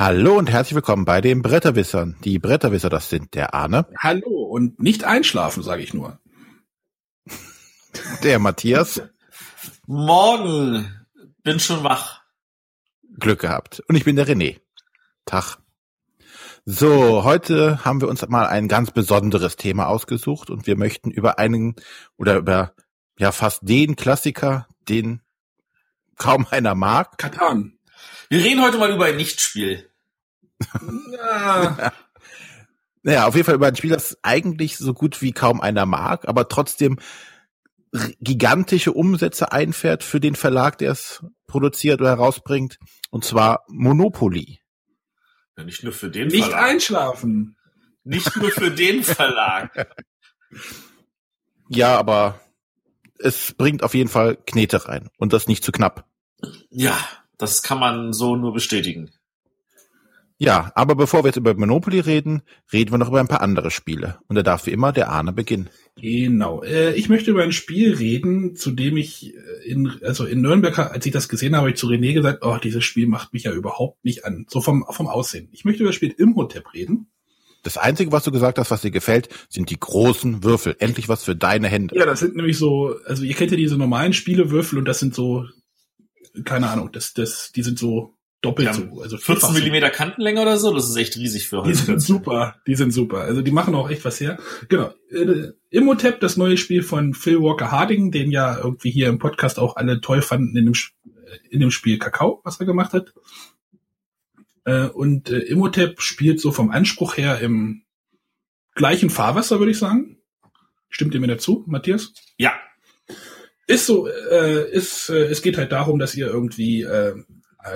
Hallo und herzlich willkommen bei den Bretterwissern. Die Bretterwisser, das sind der Arne. Hallo und nicht einschlafen, sage ich nur. Der Matthias. Morgen. Bin schon wach. Glück gehabt. Und ich bin der René. Tag. So, heute haben wir uns mal ein ganz besonderes Thema ausgesucht und wir möchten über einen oder über ja fast den Klassiker, den kaum einer mag. Katan. Wir reden heute mal über ein Nichtspiel. Ja. naja, auf jeden Fall über ein Spiel, das eigentlich so gut wie kaum einer mag, aber trotzdem gigantische Umsätze einfährt für den Verlag, der es produziert oder herausbringt, und zwar Monopoly. Ja, nicht nur für den Nicht Verlag. einschlafen. Nicht nur für den Verlag. Ja, aber es bringt auf jeden Fall Knete rein und das nicht zu knapp. Ja, das kann man so nur bestätigen. Ja, aber bevor wir jetzt über Monopoly reden, reden wir noch über ein paar andere Spiele. Und da darf wie immer der Arne beginnen. Genau. Äh, ich möchte über ein Spiel reden, zu dem ich äh, in, also in Nürnberg, als ich das gesehen habe, habe ich zu René gesagt, oh, dieses Spiel macht mich ja überhaupt nicht an. So vom, vom Aussehen. Ich möchte über das Spiel Imhotep reden. Das Einzige, was du gesagt hast, was dir gefällt, sind die großen Würfel. Endlich was für deine Hände. Ja, das sind nämlich so, also ihr kennt ja diese normalen Spielewürfel und das sind so keine Ahnung, das, das, die sind so doppelt so. Also 14 Millimeter Kantenlänge oder so, das ist echt riesig für heute. Die sind super, die sind super. Also die machen auch echt was her. Genau. Äh, Immotep, das neue Spiel von Phil Walker Harding, den ja irgendwie hier im Podcast auch alle toll fanden in dem, äh, in dem Spiel Kakao, was er gemacht hat. Äh, und äh, Immotep spielt so vom Anspruch her im gleichen Fahrwasser, würde ich sagen. Stimmt ihr mir dazu, Matthias? Ja, ist so, äh, ist, äh, es geht halt darum, dass ihr irgendwie äh,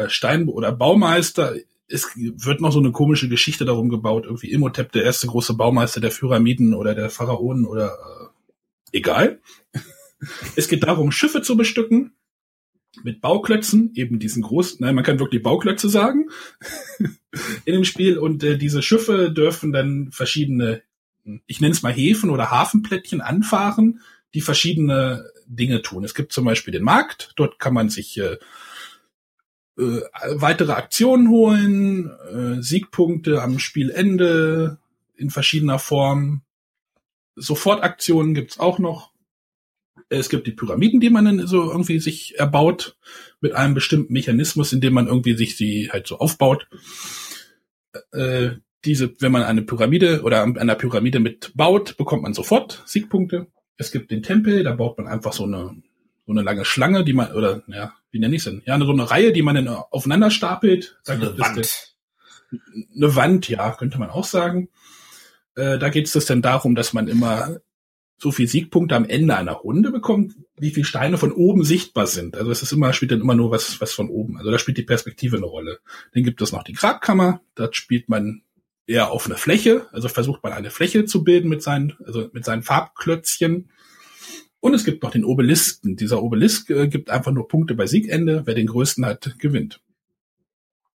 Stein- oder Baumeister, es wird noch so eine komische Geschichte darum gebaut, irgendwie Imhotep, der erste große Baumeister der Pyramiden oder der Pharaonen oder äh, egal. es geht darum, Schiffe zu bestücken mit Bauklötzen, eben diesen großen, nein, man kann wirklich Bauklötze sagen, in dem Spiel. Und äh, diese Schiffe dürfen dann verschiedene, ich nenne es mal Häfen oder Hafenplättchen anfahren, die verschiedene Dinge tun. Es gibt zum Beispiel den Markt, dort kann man sich äh, äh, weitere Aktionen holen, äh, Siegpunkte am Spielende in verschiedener Form. Sofortaktionen gibt's auch noch. Es gibt die Pyramiden, die man dann so irgendwie sich erbaut mit einem bestimmten Mechanismus, in dem man irgendwie sich sie halt so aufbaut. Äh, diese, wenn man eine Pyramide oder einer Pyramide mitbaut, bekommt man sofort Siegpunkte. Es gibt den Tempel, da baut man einfach so eine, so eine lange Schlange, die man, oder, ja, wie nenne ich es denn? Ja, so eine Reihe, die man dann aufeinander stapelt. So eine Wand. eine Wand, ja, könnte man auch sagen. Äh, da geht es dann darum, dass man immer so viel Siegpunkte am Ende einer Runde bekommt, wie viele Steine von oben sichtbar sind. Also es ist immer, spielt dann immer nur was, was von oben. Also da spielt die Perspektive eine Rolle. Dann gibt es noch die Grabkammer, da spielt man eher auf eine Fläche, also versucht man eine Fläche zu bilden mit seinen, also mit seinen Farbklötzchen. Und es gibt noch den Obelisken. Dieser Obelisk äh, gibt einfach nur Punkte bei Siegende. Wer den größten hat, gewinnt.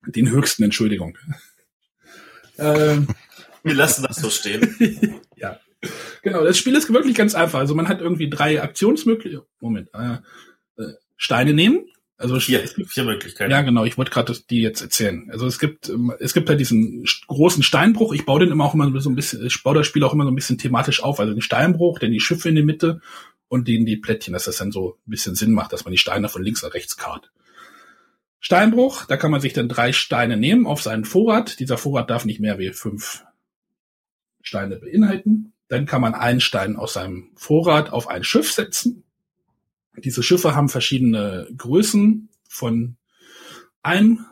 Den höchsten, Entschuldigung. ähm, Wir lassen das so stehen. ja. Genau, das Spiel ist wirklich ganz einfach. Also man hat irgendwie drei Aktionsmöglichkeiten. Moment. Äh, äh, Steine nehmen, also vier, vier Möglichkeiten. Ja, genau. Ich wollte gerade die jetzt erzählen. Also es gibt ähm, es gibt halt diesen großen Steinbruch. Ich baue den immer auch immer so ein bisschen. Ich baue das Spiel auch immer so ein bisschen thematisch auf. Also den Steinbruch, dann die Schiffe in der Mitte und den die Plättchen, dass das dann so ein bisschen Sinn macht, dass man die Steine von links nach rechts kart. Steinbruch, da kann man sich dann drei Steine nehmen auf seinen Vorrat. Dieser Vorrat darf nicht mehr wie fünf Steine beinhalten. Dann kann man einen Stein aus seinem Vorrat auf ein Schiff setzen diese Schiffe haben verschiedene Größen von einem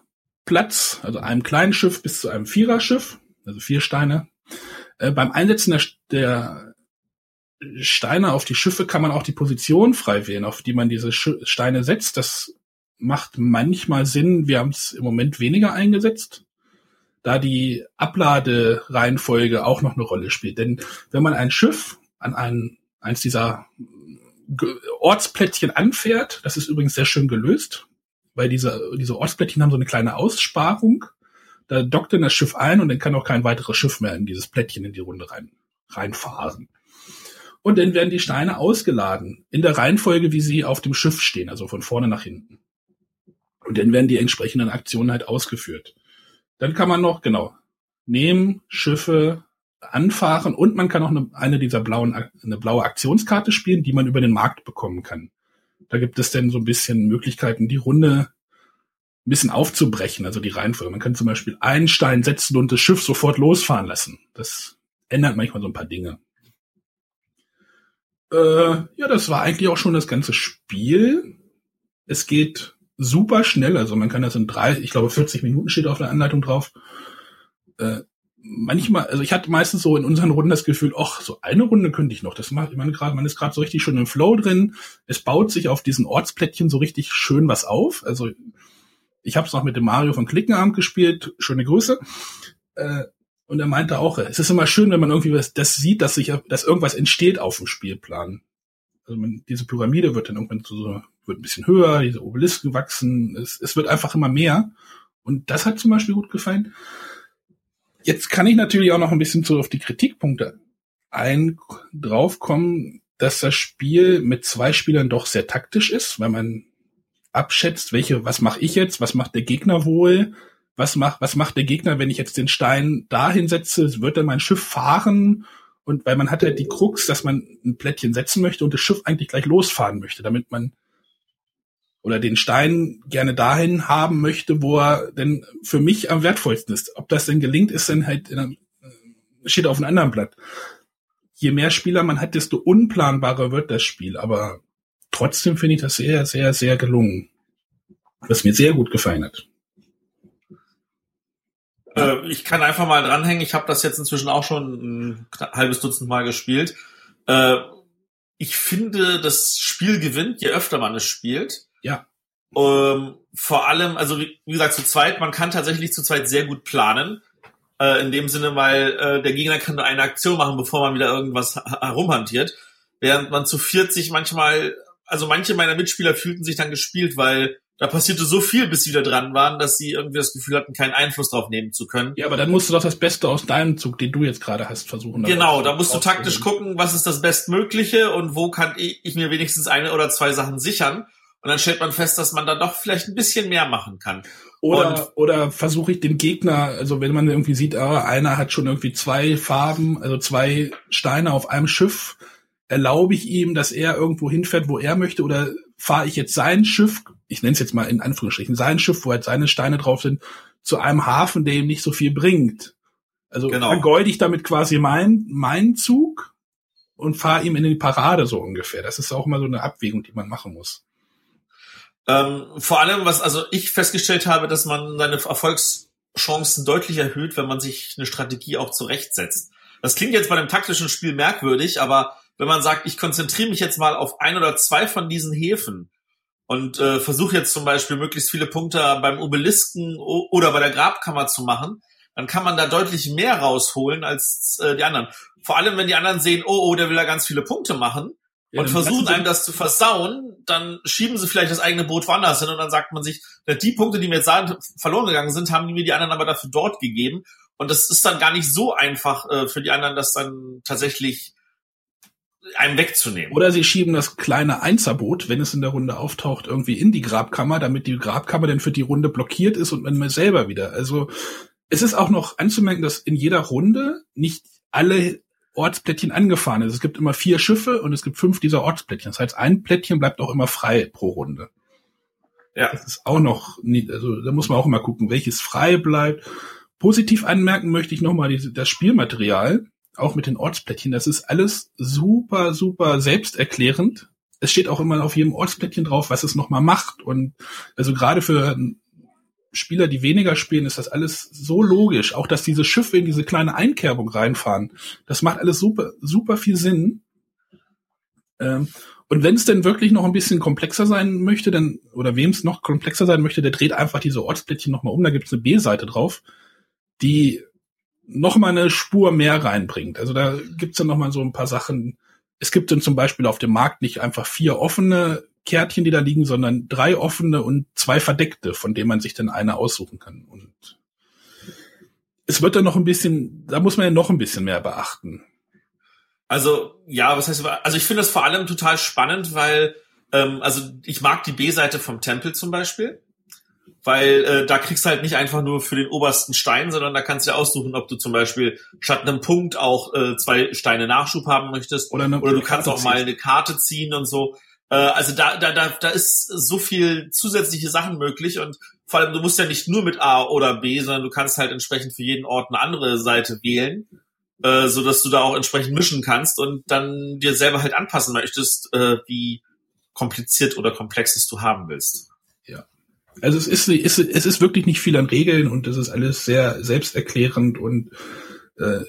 Platz, also einem kleinen Schiff bis zu einem Viererschiff, also vier Steine. Äh, beim Einsetzen der, der, Steine auf die Schiffe kann man auch die Position frei wählen, auf die man diese Steine setzt. Das macht manchmal Sinn. Wir haben es im Moment weniger eingesetzt, da die Abladereihenfolge auch noch eine Rolle spielt. Denn wenn man ein Schiff an einen, eins dieser Ortsplättchen anfährt. Das ist übrigens sehr schön gelöst, weil diese, diese Ortsplättchen haben so eine kleine Aussparung. Da dockt dann das Schiff ein und dann kann auch kein weiteres Schiff mehr in dieses Plättchen in die Runde rein, reinfahren. Und dann werden die Steine ausgeladen in der Reihenfolge, wie sie auf dem Schiff stehen, also von vorne nach hinten. Und dann werden die entsprechenden Aktionen halt ausgeführt. Dann kann man noch, genau, nehmen, Schiffe anfahren und man kann auch eine, eine dieser blauen, eine blaue Aktionskarte spielen, die man über den Markt bekommen kann. Da gibt es dann so ein bisschen Möglichkeiten, die Runde ein bisschen aufzubrechen, also die Reihenfolge. Man kann zum Beispiel einen Stein setzen und das Schiff sofort losfahren lassen. Das ändert manchmal so ein paar Dinge. Äh, ja, das war eigentlich auch schon das ganze Spiel. Es geht super schnell, also man kann das in drei, ich glaube 40 Minuten steht auf der Anleitung drauf. Äh, manchmal, also ich hatte meistens so in unseren Runden das Gefühl, ach, so eine Runde könnte ich noch. Das macht, ich meine gerade, man ist gerade so richtig schön im Flow drin. Es baut sich auf diesen Ortsplättchen so richtig schön was auf. Also ich habe es noch mit dem Mario von Klickenabend gespielt. Schöne Grüße. Äh, und er meinte auch, es ist immer schön, wenn man irgendwie das sieht, dass sich, dass irgendwas entsteht auf dem Spielplan. Also man, diese Pyramide wird dann irgendwann so, wird ein bisschen höher, diese Obelisken wachsen, es, es wird einfach immer mehr. Und das hat zum Beispiel gut gefallen. Jetzt kann ich natürlich auch noch ein bisschen so auf die Kritikpunkte ein draufkommen, dass das Spiel mit zwei Spielern doch sehr taktisch ist, weil man abschätzt, welche, was mache ich jetzt, was macht der Gegner wohl, was macht, was macht der Gegner, wenn ich jetzt den Stein dahin setze, wird dann mein Schiff fahren und weil man hat ja die Krux, dass man ein Plättchen setzen möchte und das Schiff eigentlich gleich losfahren möchte, damit man oder den Stein gerne dahin haben möchte, wo er denn für mich am wertvollsten ist. Ob das denn gelingt, ist dann halt in einem, äh, steht auf einem anderen Blatt. Je mehr Spieler man hat, desto unplanbarer wird das Spiel. Aber trotzdem finde ich das sehr, sehr, sehr gelungen. Was mir sehr gut gefallen hat. Äh, ich kann einfach mal dranhängen. Ich habe das jetzt inzwischen auch schon ein halbes Dutzend Mal gespielt. Äh, ich finde, das Spiel gewinnt, je öfter man es spielt. Ja. Ähm, vor allem, also wie, wie, gesagt, zu zweit, man kann tatsächlich zu zweit sehr gut planen. Äh, in dem Sinne, weil äh, der Gegner kann nur eine Aktion machen, bevor man wieder irgendwas herumhantiert. Während man zu 40 manchmal also manche meiner Mitspieler fühlten sich dann gespielt, weil da passierte so viel, bis sie wieder dran waren, dass sie irgendwie das Gefühl hatten, keinen Einfluss drauf nehmen zu können. Ja, aber dann musst du doch das Beste aus deinem Zug, den du jetzt gerade hast, versuchen. Genau, da musst du taktisch gucken, was ist das Bestmögliche und wo kann ich, mir wenigstens eine oder zwei Sachen sichern. Und dann stellt man fest, dass man da doch vielleicht ein bisschen mehr machen kann. Oder, und, oder versuche ich den Gegner, also wenn man irgendwie sieht, ah, einer hat schon irgendwie zwei Farben, also zwei Steine auf einem Schiff, erlaube ich ihm, dass er irgendwo hinfährt, wo er möchte, oder fahre ich jetzt sein Schiff, ich nenne es jetzt mal in Anführungsstrichen, sein Schiff, wo halt seine Steine drauf sind, zu einem Hafen, der ihm nicht so viel bringt. Also genau. vergeude ich damit quasi meinen mein Zug und fahre ihm in die Parade so ungefähr. Das ist auch mal so eine Abwägung, die man machen muss. Ähm, vor allem, was also ich festgestellt habe, dass man seine Erfolgschancen deutlich erhöht, wenn man sich eine Strategie auch zurechtsetzt. Das klingt jetzt bei einem taktischen Spiel merkwürdig, aber wenn man sagt, ich konzentriere mich jetzt mal auf ein oder zwei von diesen Häfen und äh, versuche jetzt zum Beispiel möglichst viele Punkte beim Obelisken oder bei der Grabkammer zu machen, dann kann man da deutlich mehr rausholen als äh, die anderen. Vor allem, wenn die anderen sehen, oh, oh, der will da ganz viele Punkte machen ja, und versuchen einem das zu versauen, dann schieben sie vielleicht das eigene Boot woanders hin und dann sagt man sich, die Punkte, die mir jetzt verloren gegangen sind, haben die mir die anderen aber dafür dort gegeben. Und das ist dann gar nicht so einfach äh, für die anderen, das dann tatsächlich einem wegzunehmen. Oder sie schieben das kleine Einzerboot, wenn es in der Runde auftaucht, irgendwie in die Grabkammer, damit die Grabkammer dann für die Runde blockiert ist und man selber wieder. Also es ist auch noch anzumerken, dass in jeder Runde nicht alle Ortsplättchen angefahren ist. Es gibt immer vier Schiffe und es gibt fünf dieser Ortsplättchen. Das heißt, ein Plättchen bleibt auch immer frei pro Runde. Ja. Das ist auch noch, nicht, also da muss man auch immer gucken, welches frei bleibt. Positiv anmerken möchte ich nochmal das Spielmaterial auch mit den Ortsplättchen, das ist alles super, super selbsterklärend. Es steht auch immer auf jedem Ortsplättchen drauf, was es nochmal macht. Und also gerade für Spieler, die weniger spielen, ist das alles so logisch. Auch dass diese Schiffe in diese kleine Einkerbung reinfahren. Das macht alles super, super viel Sinn. Ähm, und wenn es denn wirklich noch ein bisschen komplexer sein möchte, dann, oder wem es noch komplexer sein möchte, der dreht einfach diese Ortsplättchen nochmal um. Da gibt es eine B-Seite drauf, die noch mal eine Spur mehr reinbringt. Also da gibt's dann noch mal so ein paar Sachen. Es gibt dann zum Beispiel auf dem Markt nicht einfach vier offene Kärtchen, die da liegen, sondern drei offene und zwei verdeckte, von denen man sich dann eine aussuchen kann. Und es wird dann noch ein bisschen, da muss man ja noch ein bisschen mehr beachten. Also ja, was heißt, also ich finde das vor allem total spannend, weil ähm, also ich mag die B-Seite vom Tempel zum Beispiel weil äh, da kriegst du halt nicht einfach nur für den obersten Stein, sondern da kannst du ja aussuchen, ob du zum Beispiel statt einem Punkt auch äh, zwei Steine Nachschub haben möchtest. Oder, eine, oder du kannst auch mal eine Karte ziehen und so. Äh, also da, da, da, da ist so viel zusätzliche Sachen möglich und vor allem du musst ja nicht nur mit A oder B, sondern du kannst halt entsprechend für jeden Ort eine andere Seite wählen, äh, so dass du da auch entsprechend mischen kannst und dann dir selber halt anpassen möchtest, äh, wie kompliziert oder komplex du haben willst. Also es ist, es ist, es ist wirklich nicht viel an Regeln und es ist alles sehr selbsterklärend und äh,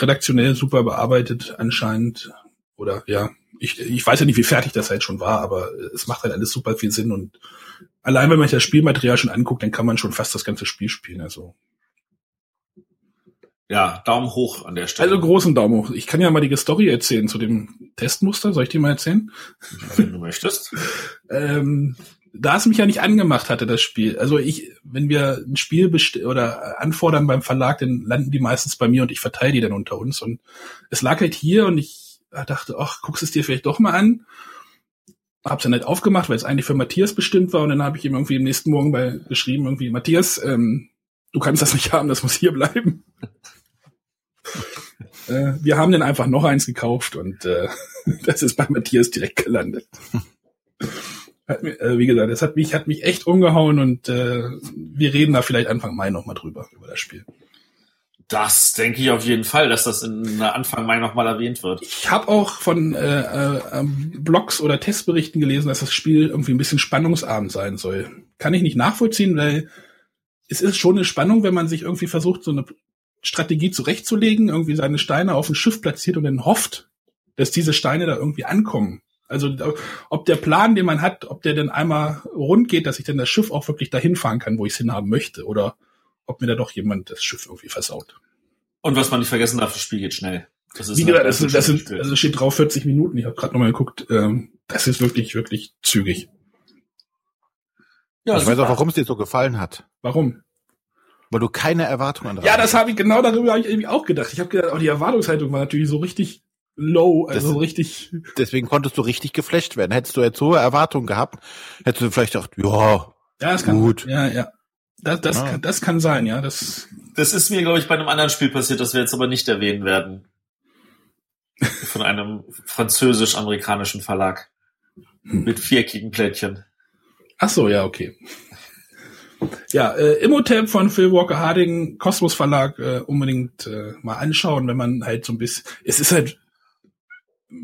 redaktionell super bearbeitet anscheinend. Oder ja, ich, ich weiß ja nicht, wie fertig das halt schon war, aber es macht halt alles super viel Sinn und allein wenn man sich das Spielmaterial schon anguckt, dann kann man schon fast das ganze Spiel spielen. Also ja, Daumen hoch an der Stelle. Also großen Daumen hoch. Ich kann ja mal die Story erzählen zu dem Testmuster. Soll ich dir mal erzählen? Wenn du möchtest. ähm, da es mich ja nicht angemacht hatte, das Spiel. Also ich, wenn wir ein Spiel oder anfordern beim Verlag, dann landen die meistens bei mir und ich verteile die dann unter uns. Und es lag halt hier und ich dachte, ach, guckst es dir vielleicht doch mal an. Hab's ja nicht aufgemacht, weil es eigentlich für Matthias bestimmt war. Und dann habe ich ihm irgendwie am nächsten Morgen bei geschrieben, irgendwie, Matthias, ähm, du kannst das nicht haben, das muss hier bleiben. äh, wir haben dann einfach noch eins gekauft und äh, das ist bei Matthias direkt gelandet. Hat äh, wie gesagt, es hat mich, hat mich echt umgehauen und äh, wir reden da vielleicht Anfang Mai nochmal drüber, über das Spiel. Das denke ich auf jeden Fall, dass das in Anfang Mai nochmal erwähnt wird. Ich habe auch von äh, äh, Blogs oder Testberichten gelesen, dass das Spiel irgendwie ein bisschen spannungsarm sein soll. Kann ich nicht nachvollziehen, weil es ist schon eine Spannung, wenn man sich irgendwie versucht, so eine Strategie zurechtzulegen, irgendwie seine Steine auf ein Schiff platziert und dann hofft, dass diese Steine da irgendwie ankommen. Also ob der Plan, den man hat, ob der denn einmal rund geht, dass ich dann das Schiff auch wirklich dahin fahren kann, wo ich es hinhaben möchte, oder ob mir da doch jemand das Schiff irgendwie versaut. Und was man nicht vergessen darf, das Spiel geht schnell. Das ist Wie gesagt, das, das sind, also steht drauf 40 Minuten. Ich habe gerade nochmal geguckt. Ähm, das ist wirklich, wirklich zügig. Ja, ich weiß auch, warum es dir so gefallen hat. Warum? Weil du keine Erwartungen Ja, das habe ich genau darüber hab ich irgendwie auch gedacht. Ich habe gedacht, auch die Erwartungshaltung war natürlich so richtig low, also das, richtig. Deswegen konntest du richtig geflasht werden. Hättest du jetzt hohe Erwartungen gehabt, hättest du vielleicht gedacht, ja, ja, das kann, gut. Ja, ja. Das, das, ah. kann, das kann sein, ja. Das, das ist mir, glaube ich, bei einem anderen Spiel passiert, das wir jetzt aber nicht erwähnen werden. Von einem französisch-amerikanischen Verlag. Hm. Mit viereckigen Plättchen. Ach so, ja, okay. Ja, äh, Immotep von Phil Walker Harding, Kosmos Verlag, äh, unbedingt äh, mal anschauen, wenn man halt so ein bisschen, es ist halt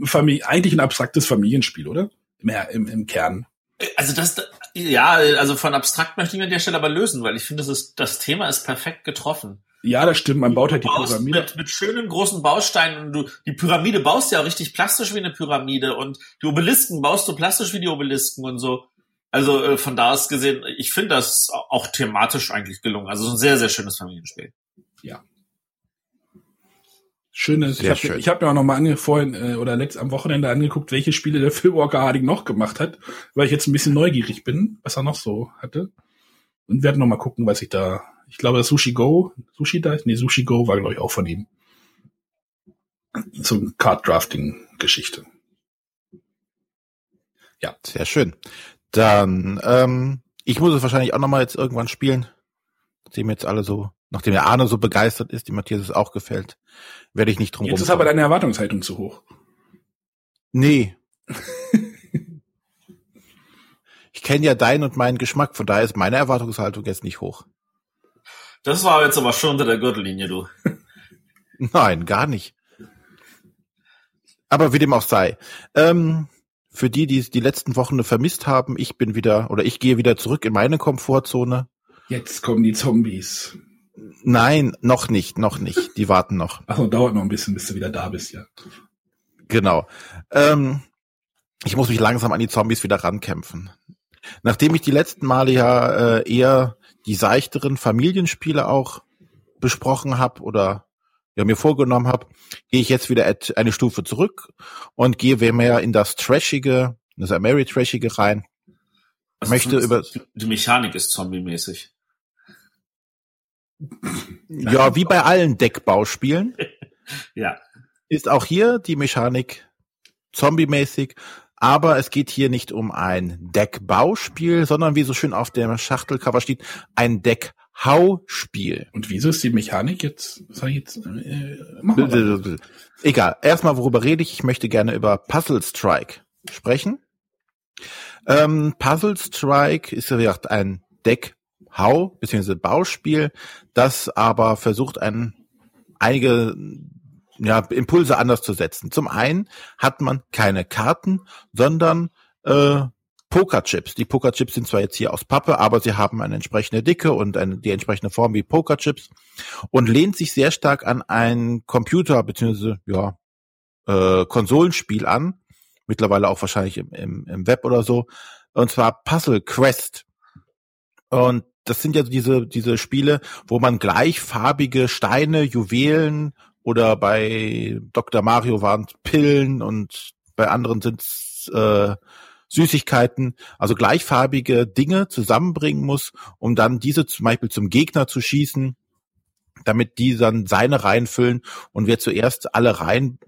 Familie, eigentlich ein abstraktes Familienspiel, oder? Mehr im, im Kern. Also das, ja, also von abstrakt möchte ich an der Stelle aber lösen, weil ich finde, das, ist, das Thema ist perfekt getroffen. Ja, das stimmt. Man baut halt die Pyramide. Mit, mit schönen großen Bausteinen. Du, die Pyramide baust ja auch richtig plastisch wie eine Pyramide und die Obelisken baust du plastisch wie die Obelisken und so. Also äh, von da aus gesehen, ich finde das auch thematisch eigentlich gelungen. Also ein sehr, sehr schönes Familienspiel. Ja. Schönes. Sehr ich habe hab mir auch noch mal ange, vorhin äh, oder letzt am Wochenende angeguckt, welche Spiele der Phil Walker Harding noch gemacht hat, weil ich jetzt ein bisschen neugierig bin, was er noch so hatte. Und werden noch mal gucken, was ich da. Ich glaube, das Sushi Go, Sushi da, nee, Sushi Go war glaube ich auch von ihm. Zum Card Drafting Geschichte. Ja, sehr schön. Dann, ähm, ich muss es wahrscheinlich auch nochmal jetzt irgendwann spielen. Nachdem jetzt alle so, nachdem der Arne so begeistert ist, die Matthias es auch gefällt, werde ich nicht drum Jetzt ist aber deine Erwartungshaltung zu hoch. Nee. ich kenne ja deinen und meinen Geschmack, von daher ist meine Erwartungshaltung jetzt nicht hoch. Das war jetzt aber schon unter der Gürtellinie, du. Nein, gar nicht. Aber wie dem auch sei. Ähm, für die, die es die letzten Wochen vermisst haben, ich bin wieder oder ich gehe wieder zurück in meine Komfortzone. Jetzt kommen die Zombies. Nein, noch nicht, noch nicht. Die warten noch. Ach, dauert noch ein bisschen, bis du wieder da bist, ja. Genau. Ähm, ich muss mich langsam an die Zombies wieder rankämpfen. Nachdem ich die letzten Male ja äh, eher die seichteren Familienspiele auch besprochen habe oder ja, mir vorgenommen habe, gehe ich jetzt wieder eine Stufe zurück und gehe mehr in das Trashige, das Mary-Trashige rein. Also möchte über die Mechanik ist zombie-mäßig. Ja, wie bei allen Deckbauspielen. ja. Ist auch hier die Mechanik zombie-mäßig, Aber es geht hier nicht um ein Deckbauspiel, sondern wie so schön auf dem Schachtelcover steht, ein Deckhauspiel. Und wieso ist die Mechanik jetzt, sag ich jetzt, äh, Egal. Erstmal, worüber rede ich? Ich möchte gerne über Puzzle Strike sprechen. Ähm, Puzzle Strike ist ja wie gesagt ein Deckhau bzw. Bauspiel, das aber versucht, ein, einige ja, Impulse anders zu setzen. Zum einen hat man keine Karten, sondern äh, Pokerchips. Die Pokerchips sind zwar jetzt hier aus Pappe, aber sie haben eine entsprechende Dicke und eine, die entsprechende Form wie Pokerchips und lehnt sich sehr stark an ein Computer bzw. ja äh, Konsolenspiel an, mittlerweile auch wahrscheinlich im, im, im Web oder so, und zwar Puzzle Quest. Und das sind ja diese diese Spiele, wo man gleichfarbige Steine, Juwelen oder bei Dr. Mario waren Pillen und bei anderen sind äh, Süßigkeiten, also gleichfarbige Dinge zusammenbringen muss, um dann diese zum Beispiel zum Gegner zu schießen, damit die dann seine Reihen füllen und wer zuerst alle Reihen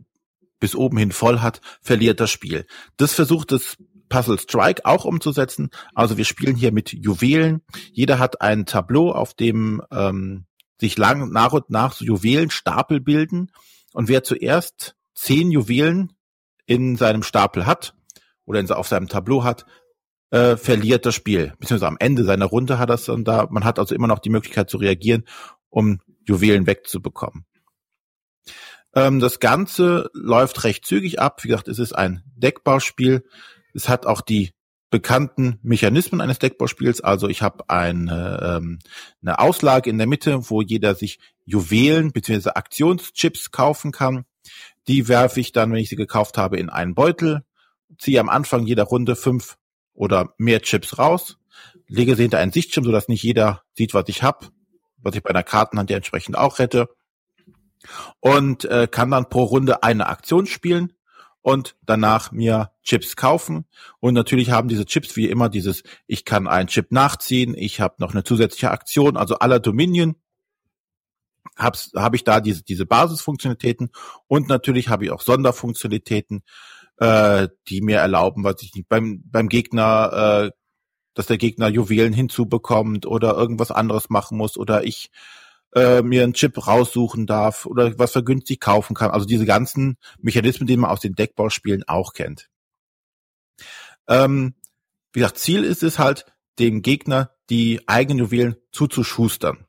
bis oben hin voll hat, verliert das Spiel. Das versucht das Puzzle Strike auch umzusetzen. Also wir spielen hier mit Juwelen. Jeder hat ein Tableau, auf dem ähm, sich lang nach und nach so Juwelenstapel bilden. Und wer zuerst zehn Juwelen in seinem Stapel hat, oder in, auf seinem Tableau hat, äh, verliert das Spiel. Beziehungsweise am Ende seiner Runde hat das dann da, man hat also immer noch die Möglichkeit zu reagieren, um Juwelen wegzubekommen. Ähm, das Ganze läuft recht zügig ab. Wie gesagt, es ist ein Deckbauspiel. Es hat auch die bekannten Mechanismen eines Deckbauspiels. Also ich habe eine, ähm, eine Auslage in der Mitte, wo jeder sich Juwelen bzw. Aktionschips kaufen kann. Die werfe ich dann, wenn ich sie gekauft habe, in einen Beutel ziehe am Anfang jeder Runde fünf oder mehr Chips raus, lege sie hinter einen Sichtschirm, sodass nicht jeder sieht, was ich hab, was ich bei einer Kartenhand ja entsprechend auch hätte. Und äh, kann dann pro Runde eine Aktion spielen und danach mir Chips kaufen. Und natürlich haben diese Chips wie immer dieses, ich kann einen Chip nachziehen, ich habe noch eine zusätzliche Aktion, also aller Dominion habe hab ich da diese, diese Basisfunktionalitäten und natürlich habe ich auch Sonderfunktionalitäten, äh, die mir erlauben, was ich nicht, beim, beim Gegner, äh, dass der Gegner Juwelen hinzubekommt oder irgendwas anderes machen muss oder ich äh, mir einen Chip raussuchen darf oder was vergünstigt kaufen kann. Also diese ganzen Mechanismen, die man aus den Deckbauspielen auch kennt. Ähm, wie gesagt, Ziel ist es halt, dem Gegner die eigenen Juwelen zuzuschustern.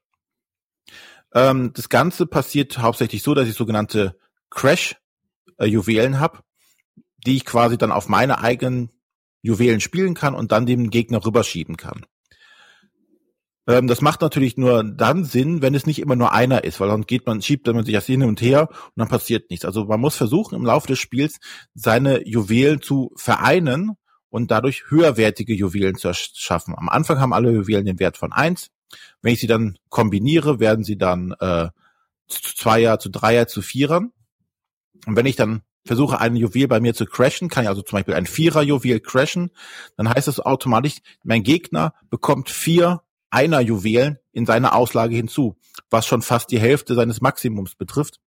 Ähm, das Ganze passiert hauptsächlich so, dass ich sogenannte Crash-Juwelen habe die ich quasi dann auf meine eigenen Juwelen spielen kann und dann dem Gegner rüberschieben kann. Ähm, das macht natürlich nur dann Sinn, wenn es nicht immer nur einer ist, weil dann geht man, schiebt man sich das hin und her und dann passiert nichts. Also man muss versuchen, im Laufe des Spiels seine Juwelen zu vereinen und dadurch höherwertige Juwelen zu schaffen. Am Anfang haben alle Juwelen den Wert von eins. Wenn ich sie dann kombiniere, werden sie dann äh, zu Zweier, zu Dreier, zu Vierern. Und wenn ich dann versuche ein Juwel bei mir zu crashen, kann ich also zum Beispiel ein Vierer-Juwel crashen, dann heißt das automatisch, mein Gegner bekommt vier Einer-Juwelen in seine Auslage hinzu, was schon fast die Hälfte seines Maximums betrifft.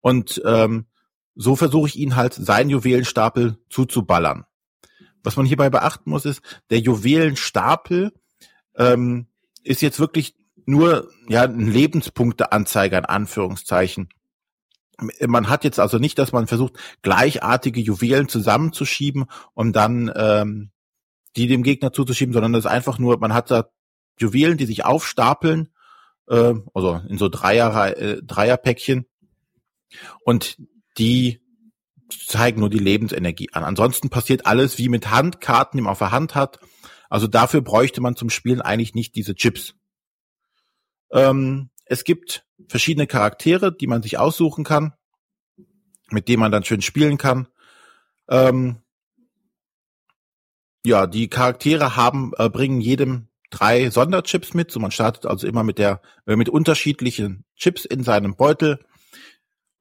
Und ähm, so versuche ich ihn halt seinen Juwelenstapel zuzuballern. Was man hierbei beachten muss, ist, der Juwelenstapel ähm, ist jetzt wirklich nur ja ein Lebenspunkteanzeiger in Anführungszeichen man hat jetzt also nicht, dass man versucht, gleichartige Juwelen zusammenzuschieben und dann ähm, die dem Gegner zuzuschieben, sondern das ist einfach nur, man hat da Juwelen, die sich aufstapeln, äh, also in so Dreier, äh, Dreierpäckchen und die zeigen nur die Lebensenergie an. Ansonsten passiert alles wie mit Handkarten, die man auf der Hand hat. Also dafür bräuchte man zum Spielen eigentlich nicht diese Chips. Ähm, es gibt verschiedene Charaktere, die man sich aussuchen kann, mit denen man dann schön spielen kann. Ähm, ja, die Charaktere haben äh, bringen jedem drei Sonderchips mit. So man startet also immer mit der äh, mit unterschiedlichen Chips in seinem Beutel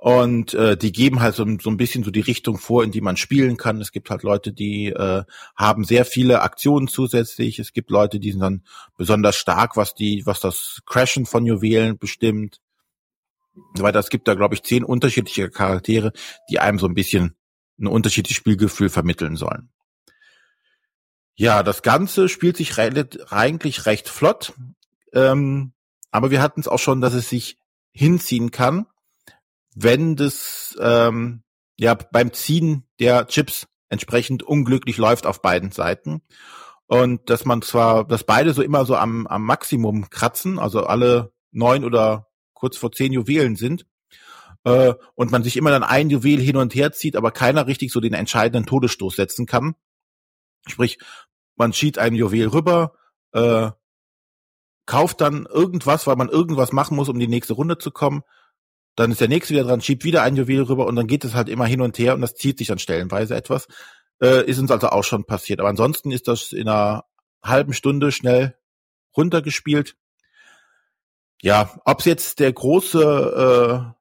und äh, die geben halt so, so ein bisschen so die Richtung vor, in die man spielen kann. Es gibt halt Leute, die äh, haben sehr viele Aktionen zusätzlich. Es gibt Leute, die sind dann besonders stark, was die, was das Crashen von Juwelen bestimmt. Weil es gibt da, glaube ich, zehn unterschiedliche Charaktere, die einem so ein bisschen ein unterschiedliches Spielgefühl vermitteln sollen. Ja, das Ganze spielt sich re eigentlich recht flott, ähm, aber wir hatten es auch schon, dass es sich hinziehen kann, wenn das ähm, ja beim Ziehen der Chips entsprechend unglücklich läuft auf beiden Seiten und dass man zwar, dass beide so immer so am, am Maximum kratzen, also alle neun oder kurz vor zehn Juwelen sind äh, und man sich immer dann ein Juwel hin und her zieht, aber keiner richtig so den entscheidenden Todesstoß setzen kann. Sprich, man schiebt ein Juwel rüber, äh, kauft dann irgendwas, weil man irgendwas machen muss, um die nächste Runde zu kommen. Dann ist der nächste wieder dran, schiebt wieder ein Juwel rüber und dann geht es halt immer hin und her und das zieht sich dann stellenweise etwas. Äh, ist uns also auch schon passiert. Aber ansonsten ist das in einer halben Stunde schnell runtergespielt. Ja, ob es jetzt der große, äh,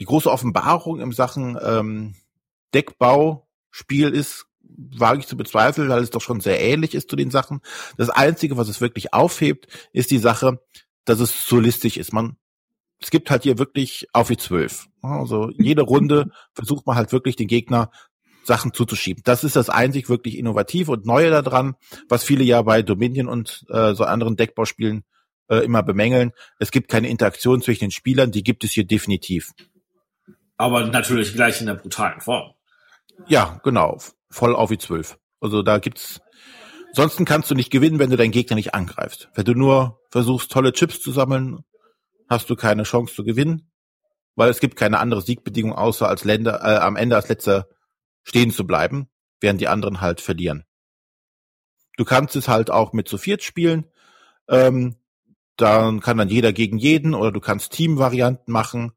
die große Offenbarung im Sachen ähm, Deckbauspiel ist, wage ich zu bezweifeln, weil es doch schon sehr ähnlich ist zu den Sachen. Das Einzige, was es wirklich aufhebt, ist die Sache, dass es solistisch ist. Man, es gibt halt hier wirklich auf wie zwölf. Also jede Runde versucht man halt wirklich den Gegner Sachen zuzuschieben. Das ist das einzig wirklich innovative und neue daran, was viele ja bei Dominion und äh, so anderen Deckbauspielen äh, immer bemängeln. Es gibt keine Interaktion zwischen den Spielern, die gibt es hier definitiv. Aber natürlich gleich in der brutalen Form. Ja, genau voll auf wie zwölf. Also da gibt's, ansonsten kannst du nicht gewinnen, wenn du deinen Gegner nicht angreifst. Wenn du nur versuchst, tolle Chips zu sammeln, hast du keine Chance zu gewinnen, weil es gibt keine andere Siegbedingung, außer als Länder, äh, am Ende als letzter stehen zu bleiben, während die anderen halt verlieren. Du kannst es halt auch mit zu viert spielen. Ähm, dann kann dann jeder gegen jeden oder du kannst Teamvarianten machen.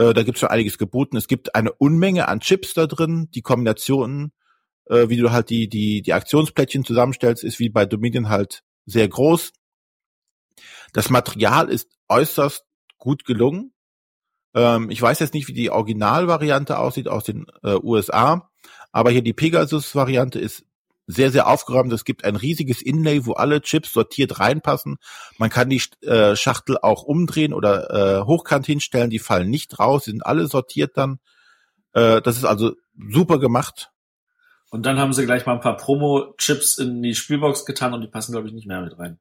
Äh, da gibt's schon einiges geboten. Es gibt eine Unmenge an Chips da drin. Die Kombinationen äh, wie du halt die, die, die Aktionsplättchen zusammenstellst, ist wie bei Dominion halt sehr groß. Das Material ist äußerst gut gelungen. Ähm, ich weiß jetzt nicht, wie die Originalvariante aussieht aus den äh, USA, aber hier die Pegasus-Variante ist sehr, sehr aufgeräumt. Es gibt ein riesiges Inlay, wo alle Chips sortiert reinpassen. Man kann die äh, Schachtel auch umdrehen oder äh, hochkant hinstellen. Die fallen nicht raus, sind alle sortiert dann. Äh, das ist also super gemacht. Und dann haben sie gleich mal ein paar Promo-Chips in die Spielbox getan und die passen, glaube ich, nicht mehr mit rein.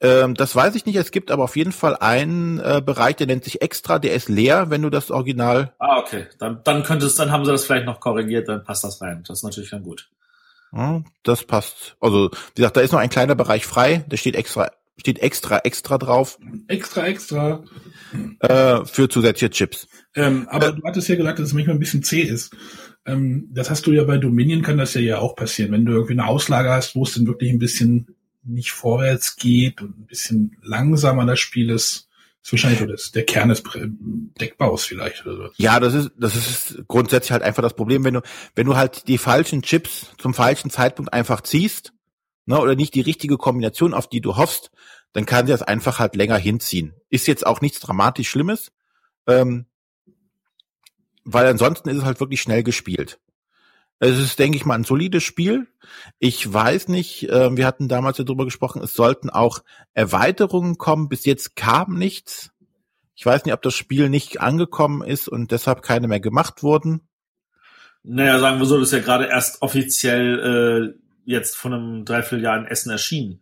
Ähm, das weiß ich nicht. Es gibt aber auf jeden Fall einen äh, Bereich, der nennt sich Extra, der ist leer, wenn du das Original. Ah, okay. Dann, dann könnte es, dann haben sie das vielleicht noch korrigiert, dann passt das rein. Das ist natürlich dann gut. Das passt. Also, wie gesagt, da ist noch ein kleiner Bereich frei, der steht extra, steht extra, extra drauf. Extra, extra. Äh, für zusätzliche Chips. Ähm, aber äh, du hattest ja gesagt, dass es manchmal ein bisschen zäh ist. Ähm, das hast du ja bei Dominion, kann das ja ja auch passieren. Wenn du irgendwie eine Auslage hast, wo es dann wirklich ein bisschen nicht vorwärts geht und ein bisschen langsamer das Spiel ist, ist wahrscheinlich so das, der Kern des Deckbaus vielleicht oder so. Ja, das ist, das ist grundsätzlich halt einfach das Problem, wenn du, wenn du halt die falschen Chips zum falschen Zeitpunkt einfach ziehst, ne, oder nicht die richtige Kombination, auf die du hoffst, dann kann sie das einfach halt länger hinziehen. Ist jetzt auch nichts dramatisch Schlimmes. Ähm, weil ansonsten ist es halt wirklich schnell gespielt. Es ist, denke ich mal, ein solides Spiel. Ich weiß nicht, äh, wir hatten damals ja drüber gesprochen, es sollten auch Erweiterungen kommen. Bis jetzt kam nichts. Ich weiß nicht, ob das Spiel nicht angekommen ist und deshalb keine mehr gemacht wurden. Naja, sagen wir so, das ist ja gerade erst offiziell äh, jetzt von einem Dreivierteljahr in Essen erschienen.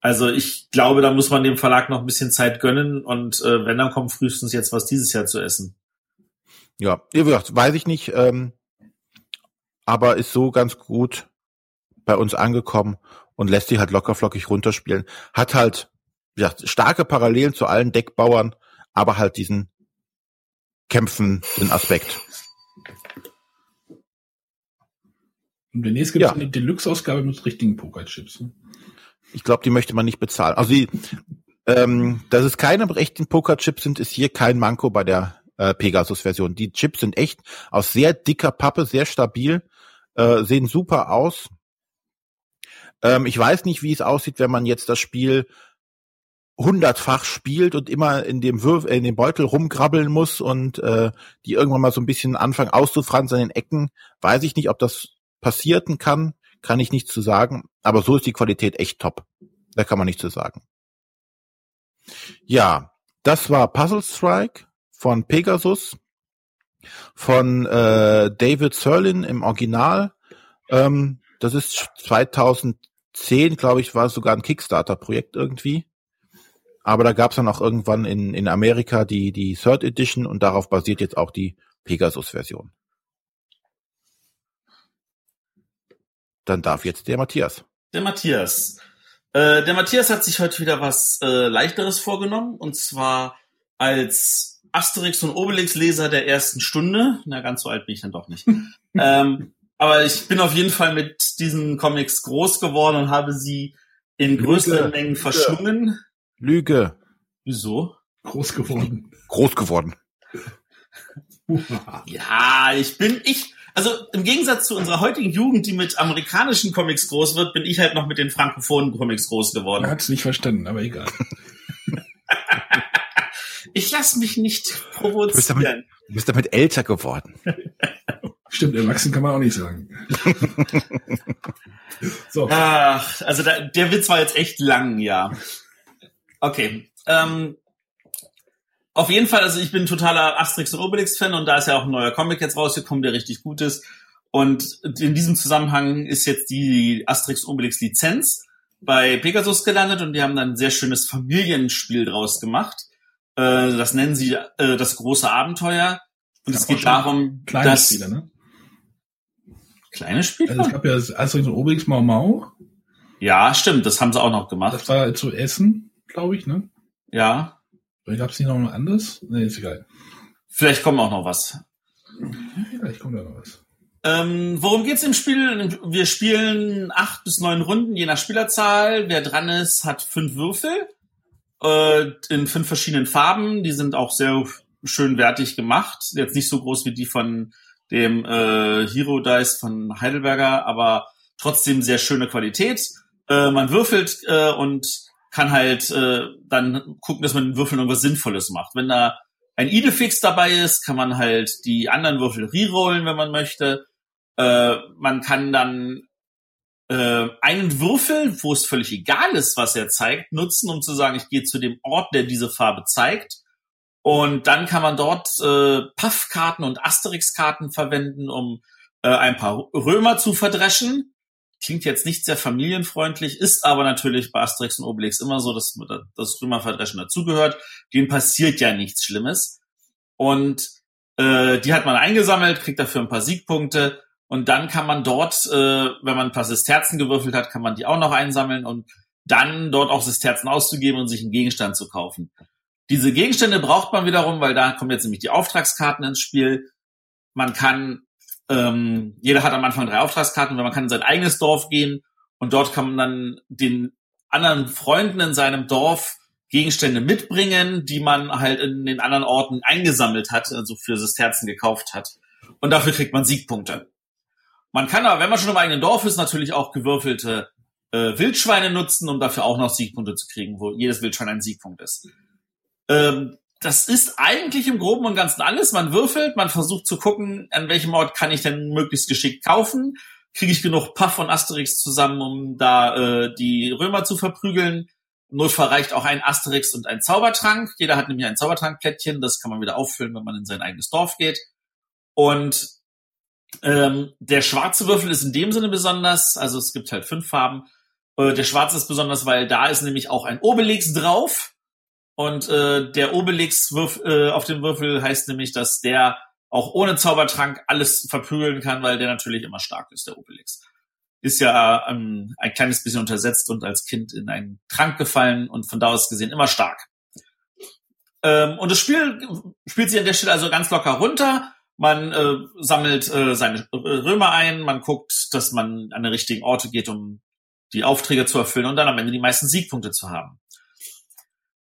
Also ich glaube, da muss man dem Verlag noch ein bisschen Zeit gönnen und äh, wenn, dann kommt frühestens jetzt was dieses Jahr zu essen. Ja, wie gesagt, weiß ich nicht, ähm, aber ist so ganz gut bei uns angekommen und lässt sich halt lockerflockig runterspielen. Hat halt, wie gesagt, starke Parallelen zu allen Deckbauern, aber halt diesen kämpfenden Aspekt. Und demnächst gibt es ja. eine Deluxe-Ausgabe mit richtigen Pokerchips. Ne? Ich glaube, die möchte man nicht bezahlen. Also die, ähm, dass es keine echten Pokerchips sind, ist hier kein Manko bei der äh, Pegasus-Version. Die Chips sind echt aus sehr dicker Pappe, sehr stabil, äh, sehen super aus. Ähm, ich weiß nicht, wie es aussieht, wenn man jetzt das Spiel hundertfach spielt und immer in dem Würf in dem Beutel rumgrabbeln muss und äh, die irgendwann mal so ein bisschen anfangen auszufransen in den Ecken. Weiß ich nicht, ob das passieren kann, kann ich nicht zu sagen, aber so ist die Qualität echt top. Da kann man nicht zu sagen. Ja, das war Puzzle Strike von Pegasus. Von äh, David Serlin im Original. Ähm, das ist 2010, glaube ich, war sogar ein Kickstarter-Projekt irgendwie. Aber da gab es dann auch irgendwann in, in Amerika die, die Third Edition und darauf basiert jetzt auch die Pegasus-Version. Dann darf jetzt der Matthias. Der Matthias. Äh, der Matthias hat sich heute wieder was äh, leichteres vorgenommen und zwar als Asterix und Obelix Leser der ersten Stunde. Na, ganz so alt bin ich dann doch nicht. ähm, aber ich bin auf jeden Fall mit diesen Comics groß geworden und habe sie in größeren Lüge. Mengen verschlungen. Lüge. Wieso? Groß geworden. Groß geworden. ja, ich bin, ich, also im Gegensatz zu unserer heutigen Jugend, die mit amerikanischen Comics groß wird, bin ich halt noch mit den frankophonen Comics groß geworden. Er hat es nicht verstanden, aber egal. ich lasse mich nicht provozieren. Du bist, damit, du bist damit älter geworden. Stimmt, erwachsen kann man auch nicht sagen. so. Ach, also da, der Witz war jetzt echt lang, ja. Okay. Ähm, auf jeden Fall, also ich bin totaler Asterix und Obelix-Fan und da ist ja auch ein neuer Comic jetzt rausgekommen, der richtig gut ist. Und in diesem Zusammenhang ist jetzt die Asterix Obelix Lizenz bei Pegasus gelandet und die haben dann ein sehr schönes Familienspiel draus gemacht. Äh, das nennen sie äh, das große Abenteuer. Und ja, es geht darum, kleine dass Spiele, ne? kleine Spiele. Also es gab ja Asterix und Obelix Mau Mau. Ja, stimmt, das haben sie auch noch gemacht. Das war zu Essen, glaube ich, ne? Ja. Gab es nicht noch anderes? Nee, ist egal. Vielleicht kommt auch noch was. vielleicht kommt da noch was. Ähm, worum geht's im Spiel? Wir spielen acht bis neun Runden, je nach Spielerzahl. Wer dran ist, hat fünf Würfel äh, in fünf verschiedenen Farben. Die sind auch sehr schön wertig gemacht. Jetzt nicht so groß wie die von dem äh, Hero Dice von Heidelberger, aber trotzdem sehr schöne Qualität. Äh, man würfelt äh, und kann halt äh, dann gucken, dass man den Würfeln irgendwas Sinnvolles macht. Wenn da ein Idefix dabei ist, kann man halt die anderen Würfel rerollen, wenn man möchte. Äh, man kann dann äh, einen Würfel, wo es völlig egal ist, was er zeigt, nutzen, um zu sagen, ich gehe zu dem Ort, der diese Farbe zeigt. Und dann kann man dort äh, Puff-Karten und Asterix-Karten verwenden, um äh, ein paar Römer zu verdreschen klingt jetzt nicht sehr familienfreundlich, ist aber natürlich bei Asterix und Obelix immer so, dass das Römerverdreschen dazugehört. Denen passiert ja nichts Schlimmes. Und äh, die hat man eingesammelt, kriegt dafür ein paar Siegpunkte. Und dann kann man dort, äh, wenn man ein paar Sisterzen gewürfelt hat, kann man die auch noch einsammeln und dann dort auch Sisterzen auszugeben und sich einen Gegenstand zu kaufen. Diese Gegenstände braucht man wiederum, weil da kommen jetzt nämlich die Auftragskarten ins Spiel. Man kann ähm, jeder hat am Anfang drei Auftragskarten, weil man kann in sein eigenes Dorf gehen und dort kann man dann den anderen Freunden in seinem Dorf Gegenstände mitbringen, die man halt in den anderen Orten eingesammelt hat, also für Sesterzen gekauft hat. Und dafür kriegt man Siegpunkte. Man kann aber, wenn man schon im eigenen Dorf ist, natürlich auch gewürfelte äh, Wildschweine nutzen, um dafür auch noch Siegpunkte zu kriegen, wo jedes Wildschwein ein Siegpunkt ist. Ähm, das ist eigentlich im Groben und Ganzen alles. Man würfelt, man versucht zu gucken, an welchem Ort kann ich denn möglichst geschickt kaufen. Kriege ich genug Puff und Asterix zusammen, um da äh, die Römer zu verprügeln. Notfall reicht auch ein Asterix und ein Zaubertrank. Jeder hat nämlich ein Zaubertrankplättchen, das kann man wieder auffüllen, wenn man in sein eigenes Dorf geht. Und ähm, der schwarze Würfel ist in dem Sinne besonders, also es gibt halt fünf Farben. Äh, der schwarze ist besonders, weil da ist nämlich auch ein Obelix drauf. Und äh, der Obelix -Würf, äh, auf dem Würfel heißt nämlich, dass der auch ohne Zaubertrank alles verprügeln kann, weil der natürlich immer stark ist, der Obelix. Ist ja ähm, ein kleines bisschen untersetzt und als Kind in einen Trank gefallen und von da aus gesehen immer stark. Ähm, und das Spiel spielt sich an der Stelle also ganz locker runter. Man äh, sammelt äh, seine Römer ein, man guckt, dass man an den richtigen Orte geht, um die Aufträge zu erfüllen und dann am Ende die meisten Siegpunkte zu haben.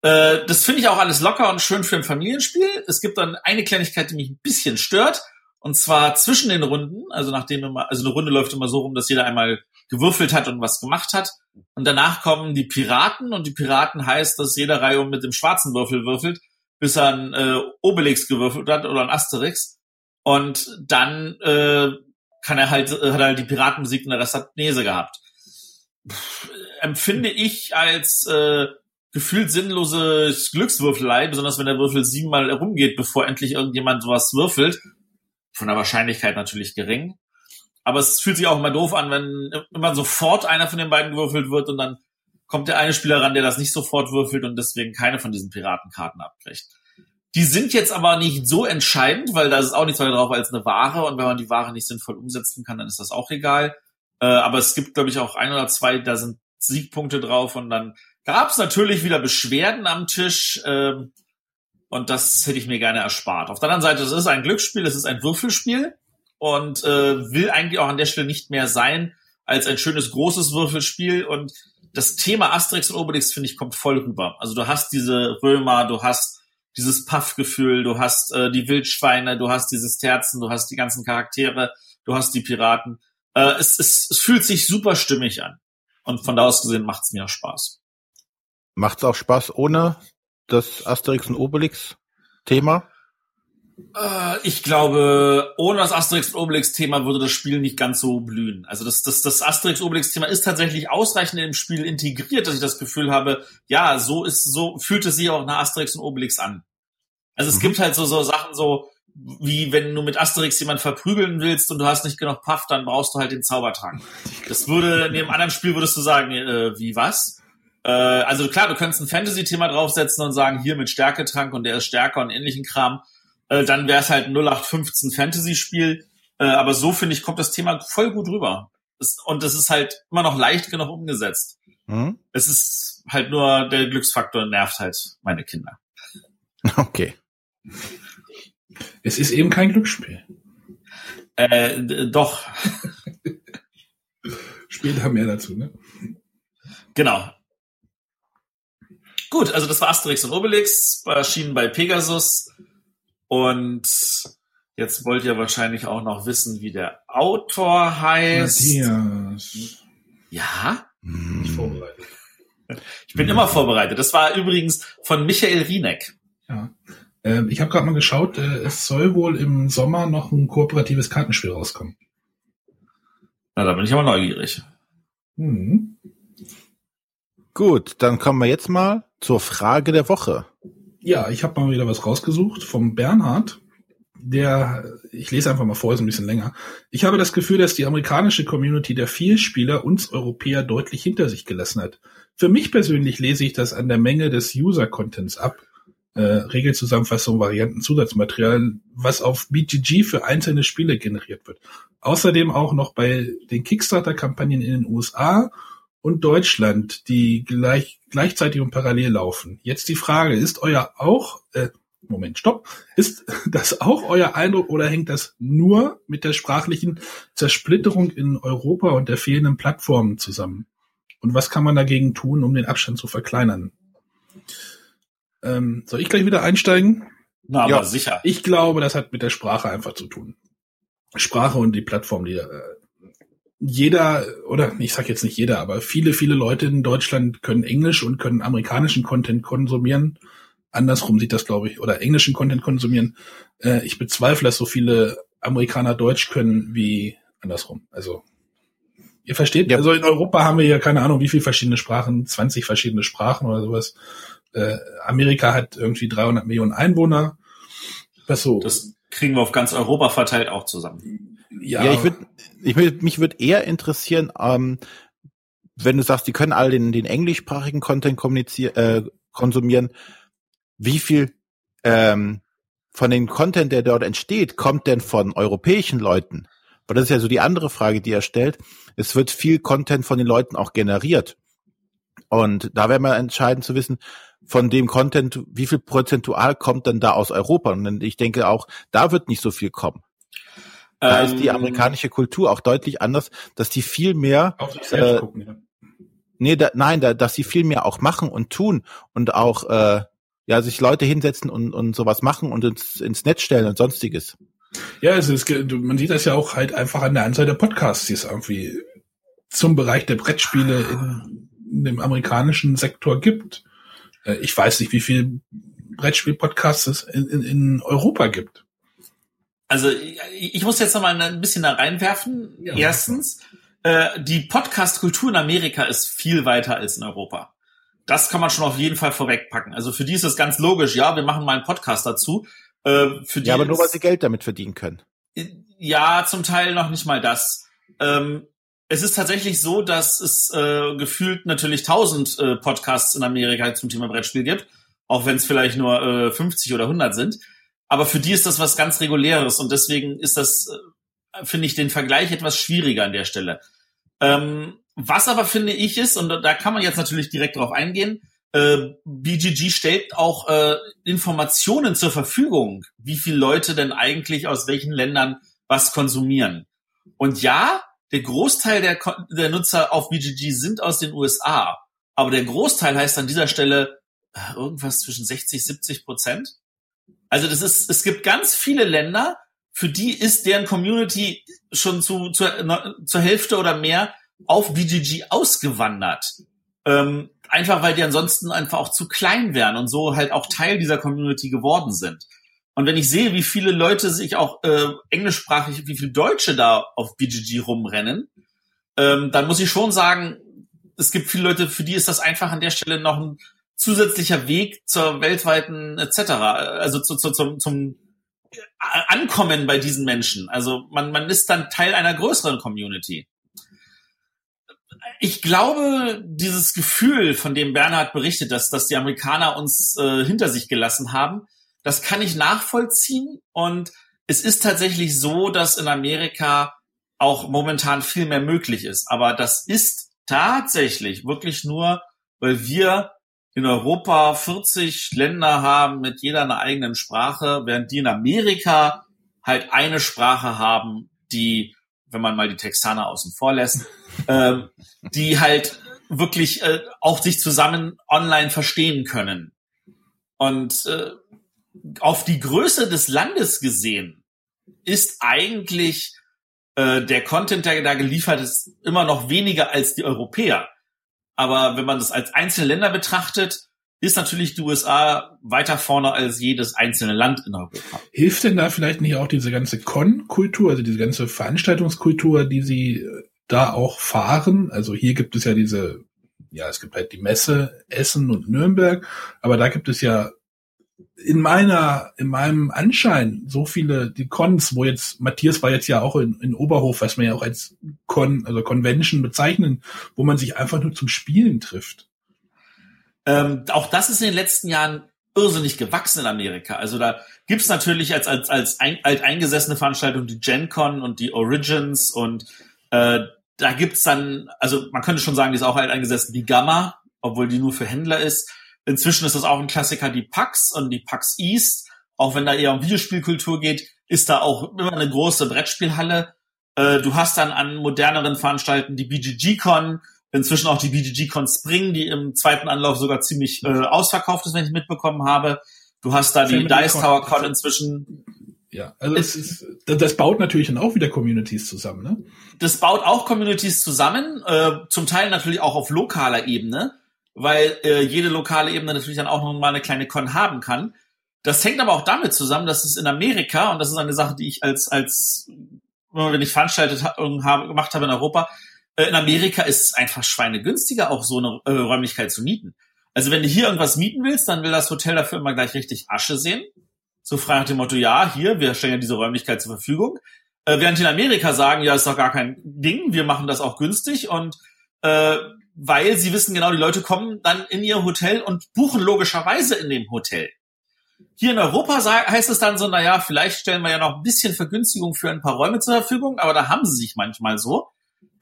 Äh, das finde ich auch alles locker und schön für ein Familienspiel. Es gibt dann eine Kleinigkeit, die mich ein bisschen stört. Und zwar zwischen den Runden, also nachdem immer, also eine Runde läuft immer so rum, dass jeder einmal gewürfelt hat und was gemacht hat. Und danach kommen die Piraten und die Piraten heißt, dass jeder Reihe mit dem schwarzen Würfel würfelt, bis er ein äh, Obelix gewürfelt hat oder ein Asterix. Und dann äh, kann er halt, äh, hat er halt die Piratenmusik und der Rest hat Nese gehabt. Pff, empfinde ich als äh, gefühlt sinnlose Glückswürfelei, besonders wenn der Würfel siebenmal herumgeht, bevor endlich irgendjemand sowas würfelt. von der Wahrscheinlichkeit natürlich gering. Aber es fühlt sich auch immer doof an, wenn immer sofort einer von den beiden gewürfelt wird und dann kommt der eine Spieler ran, der das nicht sofort würfelt und deswegen keine von diesen Piratenkarten abkriegt. Die sind jetzt aber nicht so entscheidend, weil da ist auch nichts weiter drauf als eine Ware und wenn man die Ware nicht sinnvoll umsetzen kann, dann ist das auch egal. Äh, aber es gibt, glaube ich, auch ein oder zwei, da sind Siegpunkte drauf und dann gab es natürlich wieder Beschwerden am Tisch äh, und das hätte ich mir gerne erspart. Auf der anderen Seite, es ist ein Glücksspiel, es ist ein Würfelspiel und äh, will eigentlich auch an der Stelle nicht mehr sein als ein schönes großes Würfelspiel und das Thema Asterix und Obelix finde ich kommt voll rüber. Also du hast diese Römer, du hast dieses Puff-Gefühl, du hast äh, die Wildschweine, du hast dieses Terzen, du hast die ganzen Charaktere, du hast die Piraten. Äh, es, es, es fühlt sich super stimmig an. Und von da aus gesehen macht es mir auch Spaß. Macht es auch Spaß ohne das Asterix und Obelix Thema? Äh, ich glaube, ohne das Asterix und Obelix-Thema würde das Spiel nicht ganz so blühen. Also das, das, das Asterix-Obelix-Thema ist tatsächlich ausreichend dem Spiel integriert, dass ich das Gefühl habe, ja, so ist, so fühlt es sich auch nach Asterix und Obelix an. Also es mhm. gibt halt so, so Sachen so, wie wenn du mit Asterix jemand verprügeln willst und du hast nicht genug Puff, dann brauchst du halt den Zaubertrank. Das würde, in dem anderen Spiel würdest du sagen, äh, wie was? Äh, also klar, du könntest ein Fantasy-Thema draufsetzen und sagen, hier mit Stärketrank und der ist stärker und ähnlichen Kram äh, dann wäre es halt ein 0815 Fantasy-Spiel. Äh, aber so finde ich, kommt das Thema voll gut rüber. Das, und das ist halt immer noch leicht genug umgesetzt. Mhm. Es ist halt nur, der Glücksfaktor nervt halt meine Kinder. Okay. Es ist eben kein Glücksspiel. Äh, doch. Später mehr dazu, ne? Genau. Gut, also das war Asterix und Obelix, erschienen bei Pegasus. Und jetzt wollt ihr wahrscheinlich auch noch wissen, wie der Autor heißt. Matthias. Ja? Ich vorbereitet. Ich bin immer vorbereitet. Das war übrigens von Michael Rieneck. Ja. Ähm, ich habe gerade mal geschaut, äh, es soll wohl im Sommer noch ein kooperatives Kartenspiel rauskommen. Na, da bin ich aber neugierig. Mhm. Gut, dann kommen wir jetzt mal zur Frage der Woche. Ja, ich habe mal wieder was rausgesucht vom Bernhard. Der, ich lese einfach mal vor, ist ein bisschen länger. Ich habe das Gefühl, dass die amerikanische Community der Vielspieler uns Europäer deutlich hinter sich gelassen hat. Für mich persönlich lese ich das an der Menge des User-Contents ab. Äh, Regelzusammenfassung, Varianten, Zusatzmaterial, was auf BGG für einzelne Spiele generiert wird. Außerdem auch noch bei den Kickstarter-Kampagnen in den USA und Deutschland, die gleich, gleichzeitig und parallel laufen. Jetzt die Frage, ist euer auch, äh, Moment, stopp, ist das auch euer Eindruck oder hängt das nur mit der sprachlichen Zersplitterung in Europa und der fehlenden Plattformen zusammen? Und was kann man dagegen tun, um den Abstand zu verkleinern? Ähm, soll ich gleich wieder einsteigen? Na, aber ja, sicher. Ich glaube, das hat mit der Sprache einfach zu tun. Sprache und die Plattform, die äh, jeder, oder ich sage jetzt nicht jeder, aber viele, viele Leute in Deutschland können Englisch und können amerikanischen Content konsumieren. Andersrum sieht das, glaube ich, oder englischen Content konsumieren. Äh, ich bezweifle, dass so viele Amerikaner Deutsch können wie andersrum. Also ihr versteht, ja. also in Europa haben wir ja keine Ahnung, wie viele verschiedene Sprachen, 20 verschiedene Sprachen oder sowas. Äh, Amerika hat irgendwie 300 Millionen Einwohner. Was so? Das kriegen wir auf ganz Europa verteilt auch zusammen. Ja, ja ich würde, ich würd, mich würde eher interessieren, ähm, wenn du sagst, die können all den, den englischsprachigen Content kommunizieren, äh, konsumieren, wie viel ähm, von dem Content, der dort entsteht, kommt denn von europäischen Leuten? Weil das ist ja so die andere Frage, die er stellt. Es wird viel Content von den Leuten auch generiert. Und da wäre mal entscheidend zu wissen, von dem Content, wie viel prozentual kommt denn da aus Europa? Und ich denke auch, da wird nicht so viel kommen. Da ähm, ist die ähm, amerikanische Kultur auch deutlich anders, dass die viel mehr auf sich selbst äh, gucken, ja. Nee, da, nein, da, dass sie viel mehr auch machen und tun und auch äh, ja sich Leute hinsetzen und, und sowas machen und ins, ins Netz stellen und sonstiges. Ja, also es, man sieht das ja auch halt einfach an der Anzahl der Podcasts, die es irgendwie zum Bereich der Brettspiele in, in dem amerikanischen Sektor gibt. Äh, ich weiß nicht, wie viel Brettspiel-Podcasts es in, in, in Europa gibt also ich muss jetzt noch mal ein bisschen da reinwerfen. Ja, Erstens, äh, die Podcast-Kultur in Amerika ist viel weiter als in Europa. Das kann man schon auf jeden Fall vorwegpacken. Also für die ist es ganz logisch, ja, wir machen mal einen Podcast dazu. Äh, für die ja, aber nur weil sie Geld damit verdienen können. Ja, zum Teil noch nicht mal das. Ähm, es ist tatsächlich so, dass es äh, gefühlt natürlich tausend äh, Podcasts in Amerika zum Thema Brettspiel gibt, auch wenn es vielleicht nur äh, 50 oder 100 sind. Aber für die ist das was ganz Reguläres und deswegen ist das, äh, finde ich, den Vergleich etwas schwieriger an der Stelle. Ähm, was aber finde ich ist, und da kann man jetzt natürlich direkt drauf eingehen, äh, BGG stellt auch äh, Informationen zur Verfügung, wie viele Leute denn eigentlich aus welchen Ländern was konsumieren. Und ja, der Großteil der, der Nutzer auf BGG sind aus den USA, aber der Großteil heißt an dieser Stelle äh, irgendwas zwischen 60, 70 Prozent. Also das ist, es gibt ganz viele Länder, für die ist deren Community schon zu, zu, zur Hälfte oder mehr auf BGG ausgewandert. Ähm, einfach weil die ansonsten einfach auch zu klein wären und so halt auch Teil dieser Community geworden sind. Und wenn ich sehe, wie viele Leute sich auch äh, englischsprachig, wie viele Deutsche da auf BGG rumrennen, ähm, dann muss ich schon sagen, es gibt viele Leute, für die ist das einfach an der Stelle noch ein zusätzlicher Weg zur weltweiten etc. Also zu, zu, zum, zum Ankommen bei diesen Menschen. Also man, man ist dann Teil einer größeren Community ich glaube, dieses Gefühl, von dem Bernhard berichtet, dass, dass die Amerikaner uns äh, hinter sich gelassen haben, das kann ich nachvollziehen. Und es ist tatsächlich so, dass in Amerika auch momentan viel mehr möglich ist. Aber das ist tatsächlich wirklich nur, weil wir in Europa 40 Länder haben mit jeder einer eigenen Sprache, während die in Amerika halt eine Sprache haben, die, wenn man mal die Texaner außen vor lässt, ähm, die halt wirklich äh, auch sich zusammen online verstehen können. Und äh, auf die Größe des Landes gesehen ist eigentlich äh, der Content, der da geliefert ist, immer noch weniger als die Europäer. Aber wenn man das als einzelne Länder betrachtet, ist natürlich die USA weiter vorne als jedes einzelne Land in Europa. Hilft denn da vielleicht nicht auch diese ganze Con-Kultur, also diese ganze Veranstaltungskultur, die Sie äh, da auch fahren. Also hier gibt es ja diese, ja, es gibt halt die Messe Essen und Nürnberg, aber da gibt es ja in meiner, in meinem Anschein so viele, die Cons, wo jetzt, Matthias war jetzt ja auch in, in Oberhof, was man ja auch als Con, also Convention bezeichnen, wo man sich einfach nur zum Spielen trifft. Ähm, auch das ist in den letzten Jahren irrsinnig gewachsen in Amerika. Also da gibt's natürlich als, als, als ein, alteingesessene Veranstaltung die Gen Con und die Origins und äh, da gibt's dann, also man könnte schon sagen, die ist auch eingesetzt, die Gamma, obwohl die nur für Händler ist. Inzwischen ist das auch ein Klassiker, die PAX und die PAX East. Auch wenn da eher um Videospielkultur geht, ist da auch immer eine große Brettspielhalle. Äh, du hast dann an moderneren Veranstalten die BGG-Con, inzwischen auch die BGG-Con Spring, die im zweiten Anlauf sogar ziemlich äh, ausverkauft ist, wenn ich mitbekommen habe. Du hast da die Dice Tower Con inzwischen ja, also es, es ist, das baut natürlich dann auch wieder Communities zusammen, ne? Das baut auch Communities zusammen, äh, zum Teil natürlich auch auf lokaler Ebene, weil äh, jede lokale Ebene natürlich dann auch noch mal eine kleine Con haben kann. Das hängt aber auch damit zusammen, dass es in Amerika, und das ist eine Sache, die ich als, als wenn ich veranstaltet habe, gemacht habe in Europa, äh, in Amerika ist es einfach schweinegünstiger, auch so eine äh, Räumlichkeit zu mieten. Also wenn du hier irgendwas mieten willst, dann will das Hotel dafür immer gleich richtig Asche sehen so frei nach dem Motto, ja, hier, wir stellen ja diese Räumlichkeit zur Verfügung. Äh, während in Amerika sagen, ja, ist doch gar kein Ding, wir machen das auch günstig und äh, weil sie wissen genau, die Leute kommen dann in ihr Hotel und buchen logischerweise in dem Hotel. Hier in Europa heißt es dann so, na ja, vielleicht stellen wir ja noch ein bisschen Vergünstigung für ein paar Räume zur Verfügung, aber da haben sie sich manchmal so.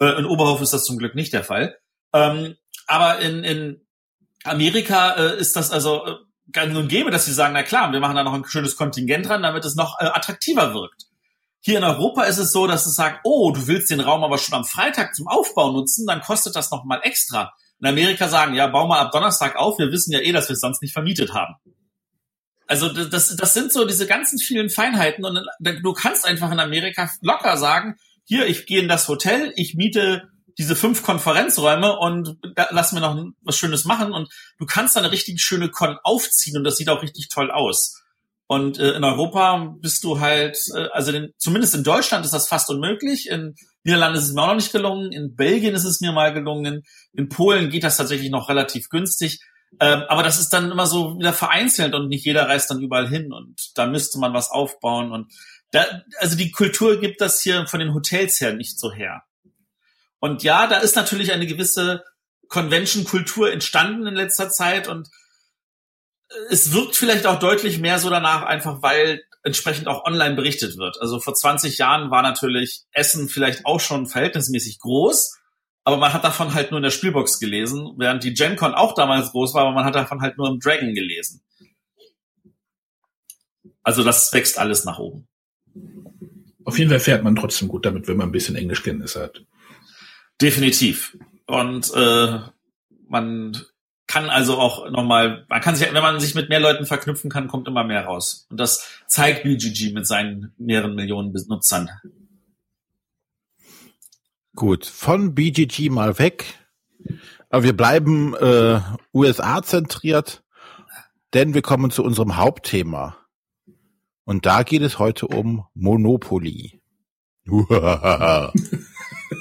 Äh, in Oberhof ist das zum Glück nicht der Fall. Ähm, aber in, in Amerika äh, ist das also äh, gang und gäbe, dass sie sagen, na klar, wir machen da noch ein schönes Kontingent dran, damit es noch attraktiver wirkt. Hier in Europa ist es so, dass es sagt, oh, du willst den Raum aber schon am Freitag zum Aufbau nutzen, dann kostet das noch mal extra. In Amerika sagen, ja, bau mal ab Donnerstag auf, wir wissen ja eh, dass wir es sonst nicht vermietet haben. Also das, das sind so diese ganzen vielen Feinheiten und du kannst einfach in Amerika locker sagen, hier, ich gehe in das Hotel, ich miete diese fünf Konferenzräume und lass mir noch was Schönes machen und du kannst da eine richtig schöne Con aufziehen und das sieht auch richtig toll aus. Und äh, in Europa bist du halt, äh, also den, zumindest in Deutschland ist das fast unmöglich. In Niederlanden ist es mir auch noch nicht gelungen. In Belgien ist es mir mal gelungen. In Polen geht das tatsächlich noch relativ günstig. Ähm, aber das ist dann immer so wieder vereinzelt und nicht jeder reist dann überall hin und da müsste man was aufbauen und da, also die Kultur gibt das hier von den Hotels her nicht so her. Und ja, da ist natürlich eine gewisse Convention-Kultur entstanden in letzter Zeit und es wirkt vielleicht auch deutlich mehr so danach, einfach weil entsprechend auch online berichtet wird. Also vor 20 Jahren war natürlich Essen vielleicht auch schon verhältnismäßig groß, aber man hat davon halt nur in der Spielbox gelesen, während die GenCon auch damals groß war, aber man hat davon halt nur im Dragon gelesen. Also das wächst alles nach oben. Auf jeden Fall fährt man trotzdem gut damit, wenn man ein bisschen Englischkenntnis hat. Definitiv. Und äh, man kann also auch nochmal, man kann sich, wenn man sich mit mehr Leuten verknüpfen kann, kommt immer mehr raus. Und das zeigt BGG mit seinen mehreren Millionen Benutzern. Gut, von BGG mal weg. Aber wir bleiben äh, USA zentriert, denn wir kommen zu unserem Hauptthema. Und da geht es heute um Monopoly.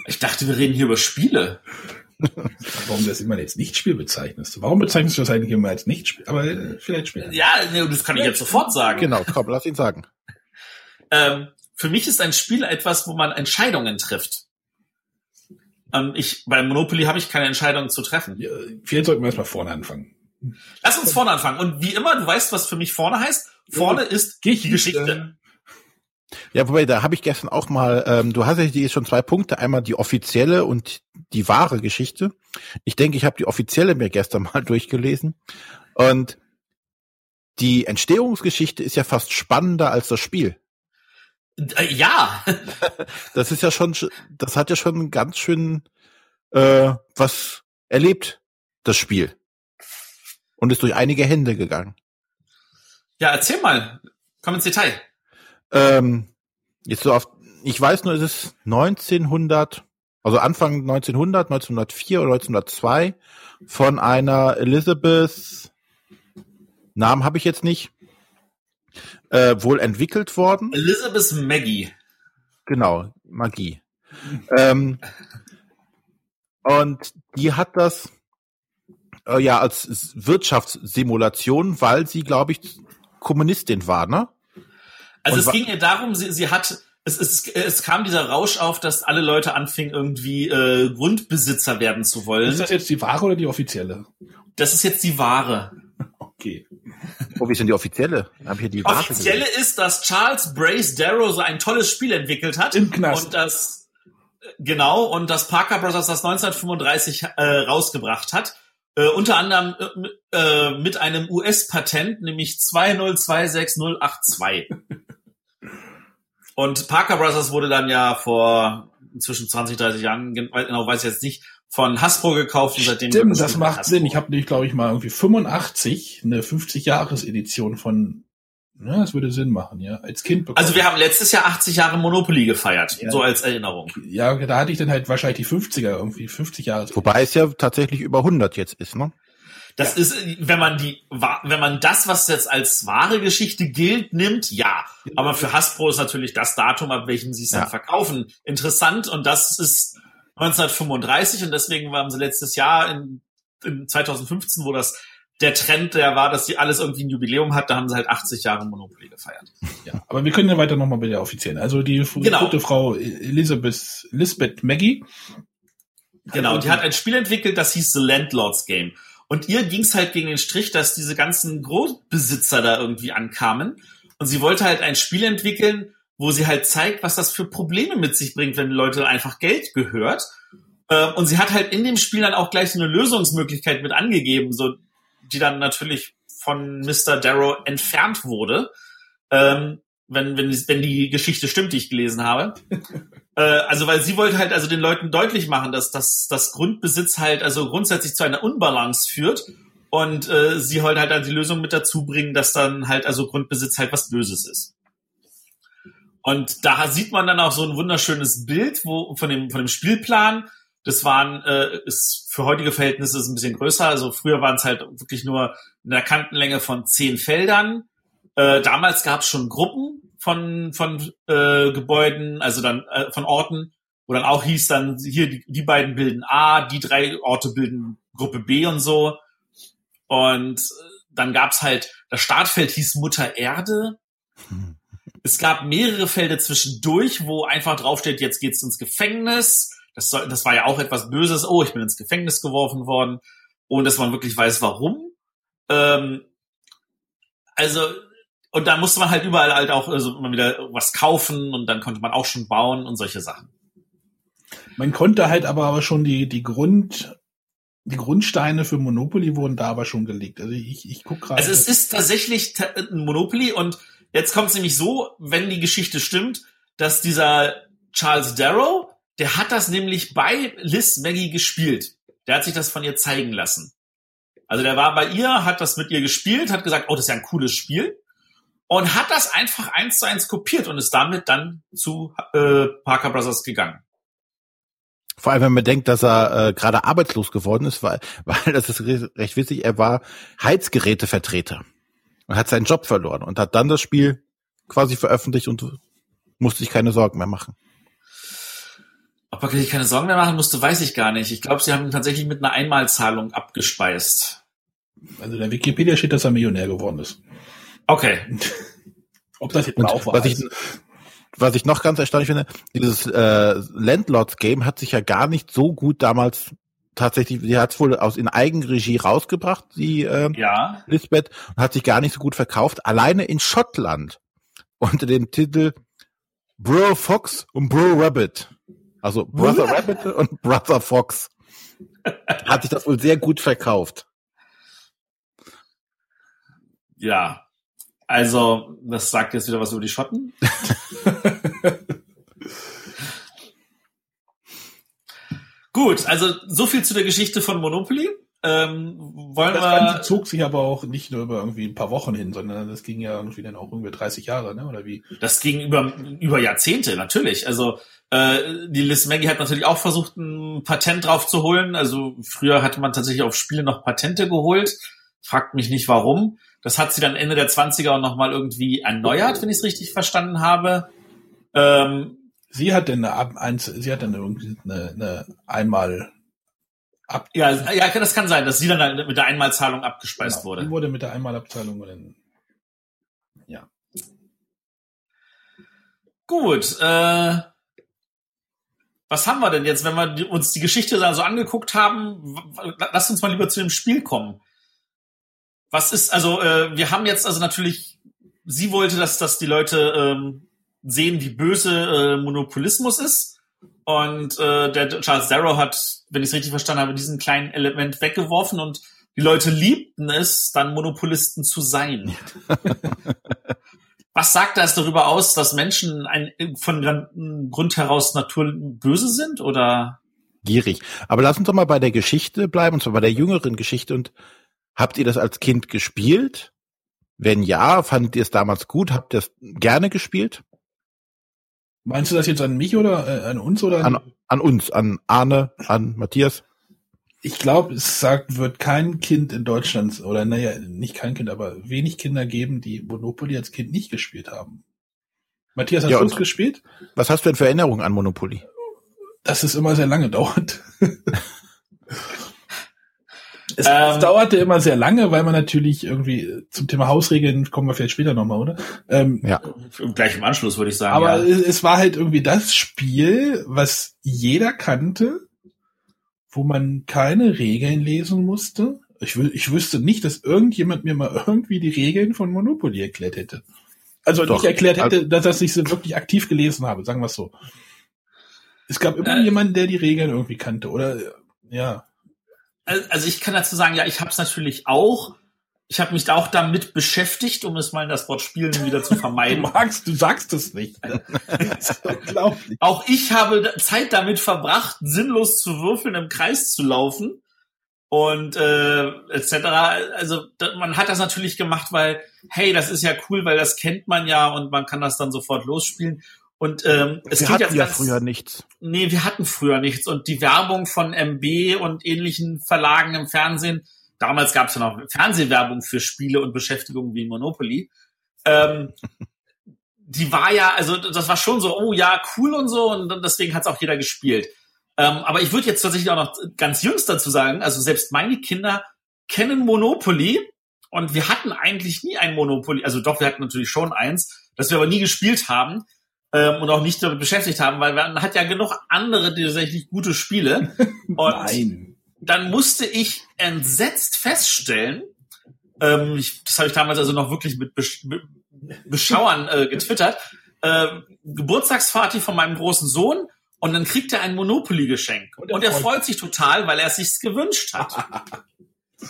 ich dachte, wir reden hier über Spiele. Warum du das immer als Nichtspiel bezeichnest? Warum bezeichnest du das eigentlich immer als Nichtspiel? Aber äh, vielleicht später. Ja, nee, das kann ich jetzt sofort sagen. Genau, komm, lass ihn sagen. ähm, für mich ist ein Spiel etwas, wo man Entscheidungen trifft. Ähm, ich, bei Monopoly habe ich keine Entscheidungen zu treffen. Ja, vielleicht sollten wir erstmal vorne anfangen. Lass uns vorne anfangen. Und wie immer, du weißt, was für mich vorne heißt. Vorne ist die Geschichte. Ja, wobei, da habe ich gestern auch mal, ähm, du hast ja die schon zwei Punkte, einmal die offizielle und die wahre Geschichte. Ich denke, ich habe die offizielle mir gestern mal durchgelesen. Und die Entstehungsgeschichte ist ja fast spannender als das Spiel. Äh, ja. das ist ja schon, das hat ja schon ganz schön äh, was erlebt, das Spiel. Und ist durch einige Hände gegangen. Ja, erzähl mal. Komm ins Detail. Ähm, jetzt so auf, ich weiß nur, es ist 1900, also Anfang 1900, 1904 oder 1902 von einer Elizabeth, Namen habe ich jetzt nicht, äh, wohl entwickelt worden. Elizabeth Maggie. Genau, Magie. ähm, und die hat das äh, ja als Wirtschaftssimulation, weil sie, glaube ich, Kommunistin war, ne? Also Und es ging ihr darum, sie, sie hat, es, es, es kam dieser Rausch auf, dass alle Leute anfingen, irgendwie äh, Grundbesitzer werden zu wollen. Ist das jetzt die wahre oder die offizielle? Das ist jetzt die wahre. Okay. Oh, wie ist denn die offizielle? Hab hier die offizielle ist, dass Charles Brace Darrow so ein tolles Spiel entwickelt hat. Im Knast. Und das, genau, und dass Parker Brothers das 1935 äh, rausgebracht hat. Äh, unter anderem äh, äh mit einem US-Patent, nämlich 2026082. Und Parker Brothers wurde dann ja vor inzwischen 20, 30 Jahren, genau weiß ich jetzt nicht, von Hasbro gekauft und seitdem. Stimmt, das macht. Sinn. Ich habe nämlich, glaube ich, mal irgendwie 85 eine 50-Jahres-Edition von ja, das würde Sinn machen, ja. Als Kind bekommen. Also wir haben letztes Jahr 80 Jahre Monopoly gefeiert, ja. so als Erinnerung. Ja, da hatte ich dann halt wahrscheinlich die 50er irgendwie, 50 Jahre. Wobei es ja tatsächlich über 100 jetzt ist, ne? Das ja. ist, wenn man die, wenn man das, was jetzt als wahre Geschichte gilt, nimmt, ja. Aber für Hasbro ist natürlich das Datum, ab welchem sie es ja. dann verkaufen, interessant. Und das ist 1935 und deswegen waren sie letztes Jahr in, in 2015, wo das der Trend, der war, dass sie alles irgendwie ein Jubiläum hat, da haben sie halt 80 Jahre Monopoly gefeiert. Ja, aber wir können ja weiter nochmal bei der offiziellen. Also die genau. gute Frau Elizabeth, Lisbeth Maggie. Genau, die hat ein Spiel entwickelt, das hieß The Landlords Game. Und ihr ging es halt gegen den Strich, dass diese ganzen Großbesitzer da irgendwie ankamen. Und sie wollte halt ein Spiel entwickeln, wo sie halt zeigt, was das für Probleme mit sich bringt, wenn Leute einfach Geld gehört. Ähm, und sie hat halt in dem Spiel dann auch gleich so eine Lösungsmöglichkeit mit angegeben, so die dann natürlich von Mr. Darrow entfernt wurde. Ähm, wenn, wenn, wenn die Geschichte stimmt, die ich gelesen habe. äh, also, weil sie wollte halt also den Leuten deutlich machen, dass dass das Grundbesitz halt also grundsätzlich zu einer Unbalance führt. Und äh, sie wollte halt dann die Lösung mit dazu bringen, dass dann halt also Grundbesitz halt was Böses ist. Und da sieht man dann auch so ein wunderschönes Bild wo, von, dem, von dem Spielplan. Das waren, äh, ist für heutige Verhältnisse ist ein bisschen größer. Also früher waren es halt wirklich nur eine Kantenlänge von zehn Feldern. Äh, damals gab es schon Gruppen von, von äh, Gebäuden, also dann äh, von Orten, wo dann auch hieß dann, hier, die, die beiden bilden A, die drei Orte bilden Gruppe B und so. Und äh, dann gab's halt, das Startfeld hieß Mutter Erde. Es gab mehrere Felder zwischendurch, wo einfach draufsteht, jetzt geht's ins Gefängnis. Das, soll, das war ja auch etwas Böses. Oh, ich bin ins Gefängnis geworfen worden, ohne dass man wirklich weiß, warum. Ähm, also, und da musste man halt überall halt auch also immer wieder was kaufen und dann konnte man auch schon bauen und solche Sachen. Man konnte halt aber, aber schon die, die Grund, die Grundsteine für Monopoly wurden da aber schon gelegt. Also ich, ich guck gerade. Also es ist tatsächlich ein Monopoly und jetzt kommt es nämlich so, wenn die Geschichte stimmt, dass dieser Charles Darrow, der hat das nämlich bei Liz Maggie gespielt. Der hat sich das von ihr zeigen lassen. Also der war bei ihr, hat das mit ihr gespielt, hat gesagt, oh, das ist ja ein cooles Spiel und hat das einfach eins zu eins kopiert und ist damit dann zu äh, Parker Brothers gegangen. Vor allem, wenn man denkt, dass er äh, gerade arbeitslos geworden ist, weil, weil das ist recht witzig, er war Heizgerätevertreter und hat seinen Job verloren und hat dann das Spiel quasi veröffentlicht und musste sich keine Sorgen mehr machen. Ob er sich keine Sorgen mehr machen musste, weiß ich gar nicht. Ich glaube, sie haben ihn tatsächlich mit einer Einmalzahlung abgespeist. Also in der Wikipedia steht, dass er Millionär geworden ist. Okay. Ob das jetzt Und auch war. was ich, was ich noch ganz erstaunlich finde, dieses äh, Landlords-Game hat sich ja gar nicht so gut damals tatsächlich, die hat es wohl aus in Eigenregie rausgebracht, die äh, Ja. Lisbeth, und hat sich gar nicht so gut verkauft. Alleine in Schottland unter dem Titel Bro Fox und Bro Rabbit. Also Brother Rabbit und Brother Fox. Hat sich das wohl sehr gut verkauft. Ja. Also, das sagt jetzt wieder was über die Schotten. Gut, also so viel zu der Geschichte von Monopoly. Ähm, wollen das wir. Ganze zog sich aber auch nicht nur über irgendwie ein paar Wochen hin, sondern das ging ja irgendwie dann auch irgendwie 30 Jahre, ne? Oder wie? Das ging über, über Jahrzehnte, natürlich. Also äh, die Liz Maggie hat natürlich auch versucht, ein Patent drauf zu holen. Also früher hatte man tatsächlich auf Spiele noch Patente geholt. Fragt mich nicht warum. Das hat sie dann Ende der 20er auch nochmal irgendwie erneuert, wenn ich es richtig verstanden habe. Ähm, Sie hat denn eine, sie hat dann irgendwie eine, eine einmal ab. ja, ja, das kann sein, dass sie dann halt mit der Einmalzahlung abgespeist Genau, wurde. Die wurde mit der Einmalabteilung dann, ja. Gut, äh, was haben wir denn jetzt, wenn wir uns die Geschichte da so angeguckt haben? W- w- Lass uns mal lieber zu dem Spiel kommen. Was ist, also, äh, wir haben jetzt also natürlich, sie wollte, dass, dass die Leute ähm, sehen, wie böse äh, Monopolismus ist. Und äh, der Charles Darrow hat, wenn ich es richtig verstanden habe, diesen kleinen Element weggeworfen und die Leute liebten es, dann Monopolisten zu sein. Was sagt das darüber aus, dass Menschen ein, von Grund heraus Natur böse sind oder? Gierig. Aber lass uns doch mal bei der Geschichte bleiben, und zwar bei der jüngeren Geschichte. Und habt ihr das als Kind gespielt? Wenn ja, fandet ihr es damals gut? Habt ihr es gerne gespielt? Meinst du das jetzt an mich oder äh, an uns oder An, an uns, an Arne, an Matthias? Ich glaube, es sagt, wird kein Kind in Deutschland, oder naja, nicht kein Kind, aber wenig Kinder geben, die Monopoly als Kind nicht gespielt haben. Matthias, hast Ja, du es gespielt? Was hast du denn für Erinnerungen an Monopoly? Dass es immer sehr lange dauert. Es, Ähm. es dauerte immer sehr lange, weil man natürlich irgendwie zum Thema Hausregeln kommen wir vielleicht später nochmal, oder? Ähm, Ja. Gleich im Anschluss würde ich sagen. aber ja. es, es war halt irgendwie das Spiel, was jeder kannte, wo man keine Regeln lesen musste. Ich, ich wüsste nicht, dass irgendjemand mir mal irgendwie die Regeln von Monopoly erklärt hätte. Also Doch. nicht erklärt hätte, dass, dass ich sie wirklich aktiv gelesen habe, sagen wir es so. Es gab immer Äh. jemanden, der die Regeln irgendwie kannte, oder ja. Also ich kann dazu sagen, ja, ich habe es natürlich auch. Ich habe mich auch damit beschäftigt, um es mal in das Wort Spielen wieder zu Du vermeiden. magst, du sagst es nicht. Unglaublich. Auch ich habe Zeit damit verbracht, sinnlos zu würfeln, im Kreis zu laufen und äh, etc. Also man hat das natürlich gemacht, weil hey, das ist ja cool, weil das kennt man ja und man kann das dann sofort losspielen. Und ähm, es Wir klingt hatten ja ganz- früher nichts. Nee, wir hatten früher nichts. Und die Werbung von MB und ähnlichen Verlagen im Fernsehen, damals gab es ja noch Fernsehwerbung für Spiele und Beschäftigung wie Monopoly. Ähm, die war ja, also das war schon so, oh ja, cool und so, und deswegen hat es auch jeder gespielt. Ähm, aber ich würde jetzt tatsächlich auch noch ganz jüngst dazu sagen, also selbst meine Kinder kennen Monopoly und wir hatten eigentlich nie ein Monopoly, also doch, wir hatten natürlich schon eins, das wir aber nie gespielt haben ähm, und auch nicht damit beschäftigt haben, weil man hat ja genug andere tatsächlich gute Spiele. Und Nein. dann musste ich entsetzt feststellen, ähm, ich, das habe ich damals also noch wirklich mit Besch Be Beschauern äh, getwittert, äh, Geburtstagsparty von meinem großen Sohn und dann kriegt er ein Monopoly-Geschenk. Und, Und er freut, sich total, weil er es sich gewünscht hat.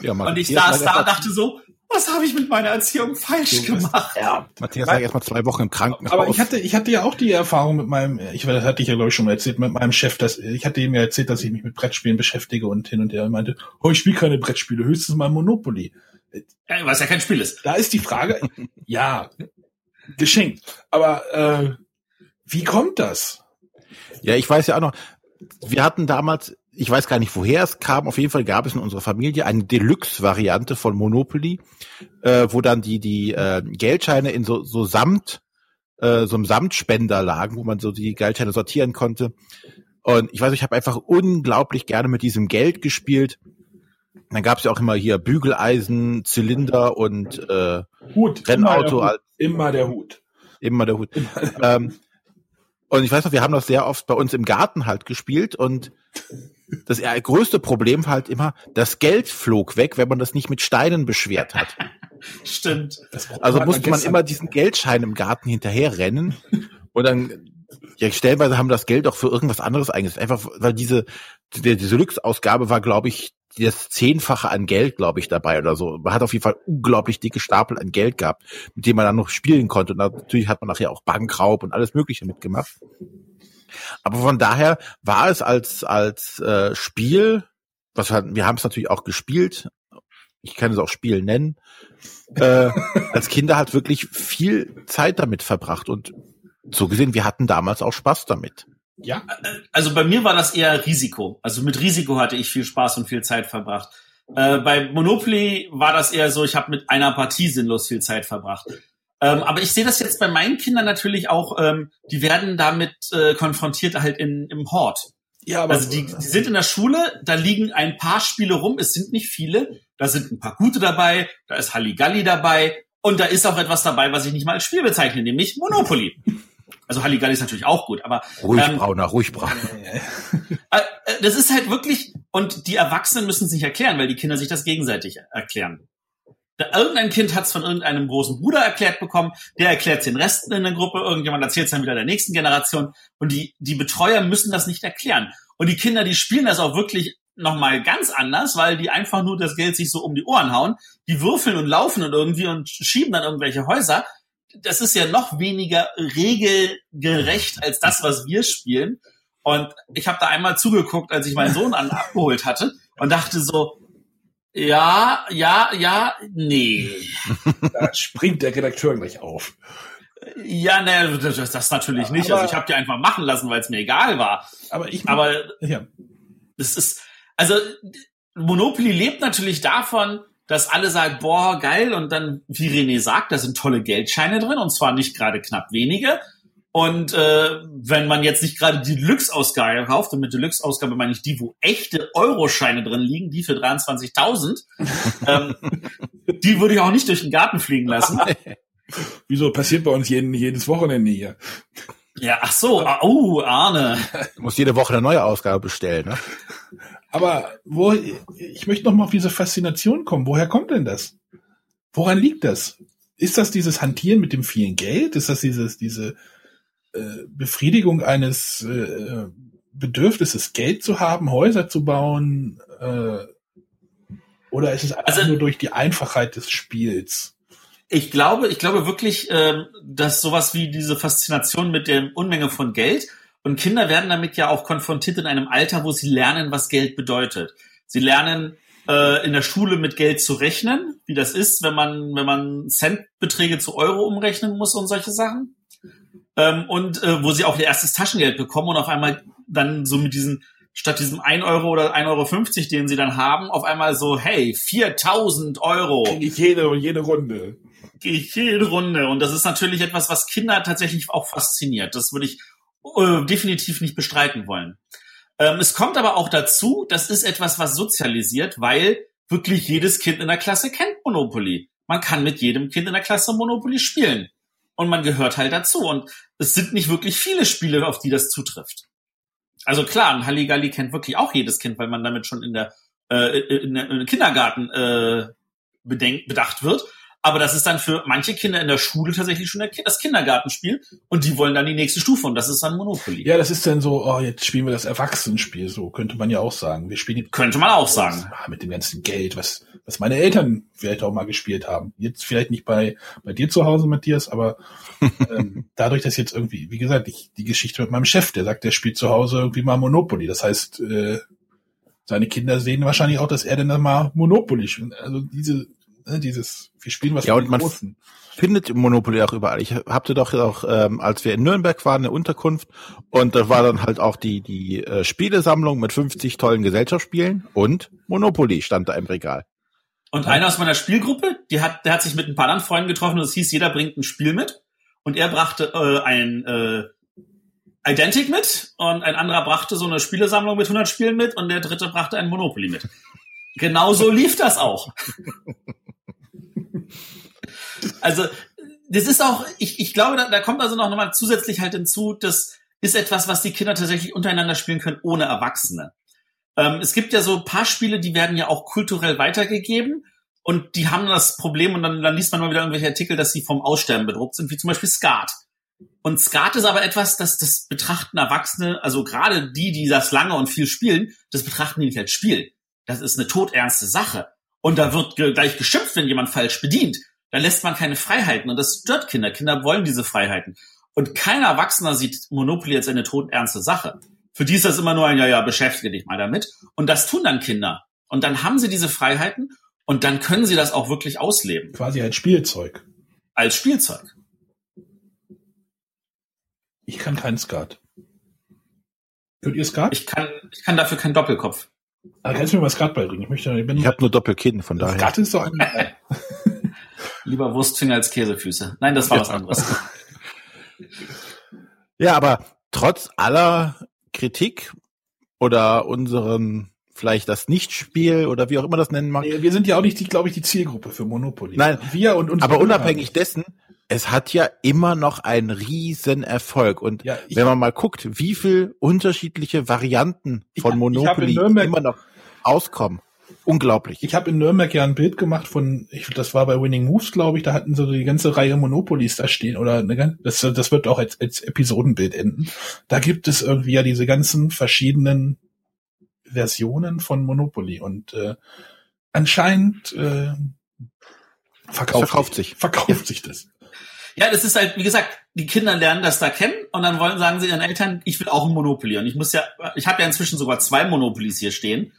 Ja, und ich saß da und dachte so, was habe ich mit meiner Erziehung falsch gemacht? mal- Matthias lag erst mal zwei Wochen im Krankenhaus. Aber ich hatte, ich hatte ja auch die Erfahrung mit meinem, ich das hatte ich ja glaube ich schon mal erzählt, mit meinem Chef, dass ich hatte ihm ja erzählt, dass ich mich mit Brettspielen beschäftige und hin und her meinte, oh, ich spiele keine Brettspiele, höchstens mal Monopoly. Ja, was ja kein Spiel ist. Da ist die Frage, ja, geschenkt. Aber äh, wie kommt das? Ja, ich weiß ja auch noch, wir hatten damals, ich weiß gar nicht, woher es kam, auf jeden Fall gab es in unserer Familie eine Deluxe-Variante von Monopoly, äh, wo dann die, die äh, Geldscheine in so, so Samt, äh, so einem Samtspender lagen, wo man so die Geldscheine sortieren konnte. Und ich weiß, ich habe einfach unglaublich gerne mit diesem Geld gespielt. Dann gab es ja auch immer hier Bügeleisen, Zylinder und äh, Hut. Rennauto Immer der Hut. Immer der Hut. immer der Hut. ähm, und ich weiß noch, wir haben das sehr oft bei uns im Garten halt gespielt und das größte Problem war halt immer, das Geld flog weg, wenn man das nicht mit Steinen beschwert hat. Stimmt. Also musste man immer diesen Geldschein im Garten hinterher rennen und dann ja, stellenweise haben das Geld auch für irgendwas anderes eingesetzt. Einfach, weil diese, die, diese Deluxe-Ausgabe war, glaube ich, das Zehnfache an Geld, glaube ich, dabei oder so. Man hat auf jeden Fall unglaublich dicke Stapel an Geld gehabt, mit dem man dann noch spielen konnte. Und natürlich hat man nachher auch Bankraub und alles Mögliche mitgemacht. Aber von daher war es als, als äh, Spiel, was wir, wir haben es natürlich auch gespielt, ich kann es auch Spiel nennen, äh, als Kinder halt wirklich viel Zeit damit verbracht und so gesehen, wir hatten damals auch Spaß damit. Ja, Also bei mir war das eher Risiko. Also mit Risiko hatte ich viel Spaß und viel Zeit verbracht. Äh, bei Monopoly war das eher so, ich habe mit einer Partie sinnlos viel Zeit verbracht. Ähm, aber ich sehe das jetzt bei meinen Kindern natürlich auch, ähm, die werden damit äh, konfrontiert halt in, im Hort. ja, aber Also die, die sind in der Schule, da liegen ein paar Spiele rum, es sind nicht viele, da sind ein paar gute dabei, da ist Halligalli dabei und da ist auch etwas dabei, was ich nicht mal als Spiel bezeichne, nämlich Monopoly. Also Halligalli ist natürlich auch gut, aber Ruhig, Ähm, Brauner, ruhig, Brauner. äh, äh, das ist halt wirklich, und die Erwachsenen müssen es nicht erklären, weil die Kinder sich das gegenseitig erklären. Da, irgendein Kind hat es von irgendeinem großen Bruder erklärt bekommen, der erklärt den Resten in der Gruppe, irgendjemand erzählt es dann wieder der nächsten Generation und die, die Betreuer müssen das nicht erklären. Und die Kinder, die spielen das auch wirklich nochmal ganz anders, weil die einfach nur das Geld sich so um die Ohren hauen, die würfeln und laufen und irgendwie und schieben dann irgendwelche Häuser. Das ist ja noch weniger regelgerecht als das, was wir spielen. Und ich habe da einmal zugeguckt, als ich meinen Sohn an abgeholt hatte und dachte so, ja, ja, ja, nee. da springt der Redakteur gleich auf. Ja, ne, das, das natürlich nicht. Aber- also ich habe die einfach machen lassen, weil es mir egal war. Aber ich, Aber ja, es ist, also Monopoly lebt natürlich davon, dass alle sagen, boah, geil, und dann, wie René sagt, da sind tolle Geldscheine drin, und zwar nicht gerade knapp wenige. Und äh, wenn man jetzt nicht gerade die Deluxe-Ausgabe kauft, und mit Deluxe-Ausgabe meine ich die, wo echte Euroscheine drin liegen, die für 23.000, ähm, die würde ich auch nicht durch den Garten fliegen lassen. wieso passiert bei uns jeden, jedes Wochenende hier? Ja, ach so, oh, Arne. Du musst jede Woche eine neue Ausgabe bestellen, ne? Aber wo, ich möchte noch mal auf diese Faszination kommen. Woher kommt denn das? Woran liegt das? Ist das dieses Hantieren mit dem vielen Geld? Ist das dieses, diese äh, Befriedigung eines äh, Bedürfnisses, Geld zu haben, Häuser zu bauen? Äh, oder ist es einfach Also- nur durch die Einfachheit des Spiels? Ich glaube, ich glaube wirklich, ähm, dass sowas wie diese Faszination mit der Unmenge von Geld und Kinder werden damit ja auch konfrontiert in einem Alter, wo sie lernen, was Geld bedeutet. Sie lernen äh, in der Schule mit Geld zu rechnen, wie das ist, wenn man wenn man Centbeträge zu Euro umrechnen muss und solche Sachen. Ähm, und äh, wo sie auch ihr erstes Taschengeld bekommen und auf einmal dann so mit diesen statt diesem 1 Euro oder 1,50 Euro, den sie dann haben, auf einmal so, hey, 4000 Euro Kriege ich jede, jede Runde. gehe ich jede Runde. Und das ist natürlich etwas, was Kinder tatsächlich auch fasziniert. Das würde ich äh, definitiv nicht bestreiten wollen. Ähm, es kommt aber auch dazu, das ist etwas, was sozialisiert, weil wirklich jedes Kind in der Klasse kennt Monopoly. Man kann mit jedem Kind in der Klasse Monopoly spielen. Und man gehört halt dazu. Und es sind nicht wirklich viele Spiele, auf die das zutrifft. Also klar, ein Halligalli kennt wirklich auch jedes Kind, weil man damit schon in der, äh, in der, in der Kindergarten äh, bedenkt, bedacht wird. Aber das ist dann für manche Kinder in der Schule tatsächlich schon das Kindergartenspiel und die wollen dann die nächste Stufe und das ist dann Monopoly. Ja, das ist dann so, oh, jetzt spielen wir das Erwachsenenspiel, so könnte man ja auch sagen. Wir spielen könnte man auch sagen. Ah, mit dem ganzen Geld, was was meine Eltern vielleicht auch mal gespielt haben. Jetzt vielleicht nicht bei bei dir zu Hause, Matthias, aber ähm, dadurch, dass jetzt irgendwie, wie gesagt, ich, die Geschichte mit meinem Chef, der sagt, der spielt zu Hause irgendwie mal Monopoly. Das heißt, äh, seine Kinder sehen wahrscheinlich auch, dass er dann mal Monopoly spielt. Also diese ne, dieses, wir spielen was ja, und man Großen. findet Monopoly auch überall. Ich habte doch auch, ähm, als wir in Nürnberg waren, eine Unterkunft und da war dann halt auch die, die äh, Spielesammlung mit 50 tollen Gesellschaftsspielen und Monopoly stand da im Regal. Und einer aus meiner Spielgruppe, die hat, der hat sich mit ein paar anderen Freunden getroffen und es hieß, jeder bringt ein Spiel mit. Und er brachte äh, ein äh, Identic mit und ein anderer brachte so eine Spielesammlung mit 100 Spielen mit und der dritte brachte ein Monopoly mit. Genau so lief das auch. Also, das ist auch, ich, ich glaube, da, da kommt also noch mal zusätzlich halt hinzu, das ist etwas, was die Kinder tatsächlich untereinander spielen können, ohne Erwachsene. Ähm, es gibt ja so ein paar Spiele, die werden ja auch kulturell weitergegeben und die haben das Problem und dann, dann liest man mal wieder irgendwelche Artikel, dass sie vom Aussterben bedroht sind, wie zum Beispiel Skat. Und Skat ist aber etwas, das, das betrachten Erwachsene, also gerade die, die das lange und viel spielen, das betrachten die nicht als Spiel. Das ist eine todernste Sache. Und da wird gleich geschimpft, wenn jemand falsch bedient. Da lässt man keine Freiheiten und das stört Kinder. Kinder wollen diese Freiheiten. Und kein Erwachsener sieht Monopoly als eine todernste Sache. Für die ist das immer nur ein, ja, ja, beschäftige dich mal damit. Und das tun dann Kinder. Und dann haben sie diese Freiheiten und dann können sie das auch wirklich ausleben. Quasi als Spielzeug. Als Spielzeug. Ich kann keinen Skat. Könnt ihr Skat? Ich kann, ich kann dafür keinen Doppelkopf. Aber kannst du mir mal Skat beibringen? Ich möchte, ich, ich habe nur Doppelkinn, von daher. Skat ist doch ein Lieber Wurstfinger als Käsefüße. Nein, das war ja. was anderes. Ja, aber trotz aller Kritik oder unseren vielleicht das Nichtspiel oder wie auch immer das nennen mag. Wir sind ja auch nicht, glaube ich, die Zielgruppe für Monopoly. Nein, wir und uns. Aber unabhängig dessen, es hat ja immer noch einen riesen Erfolg. Und ja, wenn man mal guckt, wie viel unterschiedliche Varianten von Monopoly immer noch auskommen. Unglaublich. Ich habe in Nürnberg ja ein Bild gemacht von, ich, das war bei Winning Moves, glaube ich, da hatten sie so die ganze Reihe Monopolies da stehen oder eine, das, das wird auch als, als Episodenbild enden. Da gibt es irgendwie ja diese ganzen verschiedenen Versionen von Monopoly und äh, anscheinend äh, verkauft, verkauft sich verkauft sich das. Ja, das ist halt, wie gesagt, die Kinder lernen das da kennen und dann wollen, sagen sie ihren Eltern, ich will auch ein Monopoly. Und ich muss ja, ich habe ja inzwischen sogar zwei Monopolies hier stehen,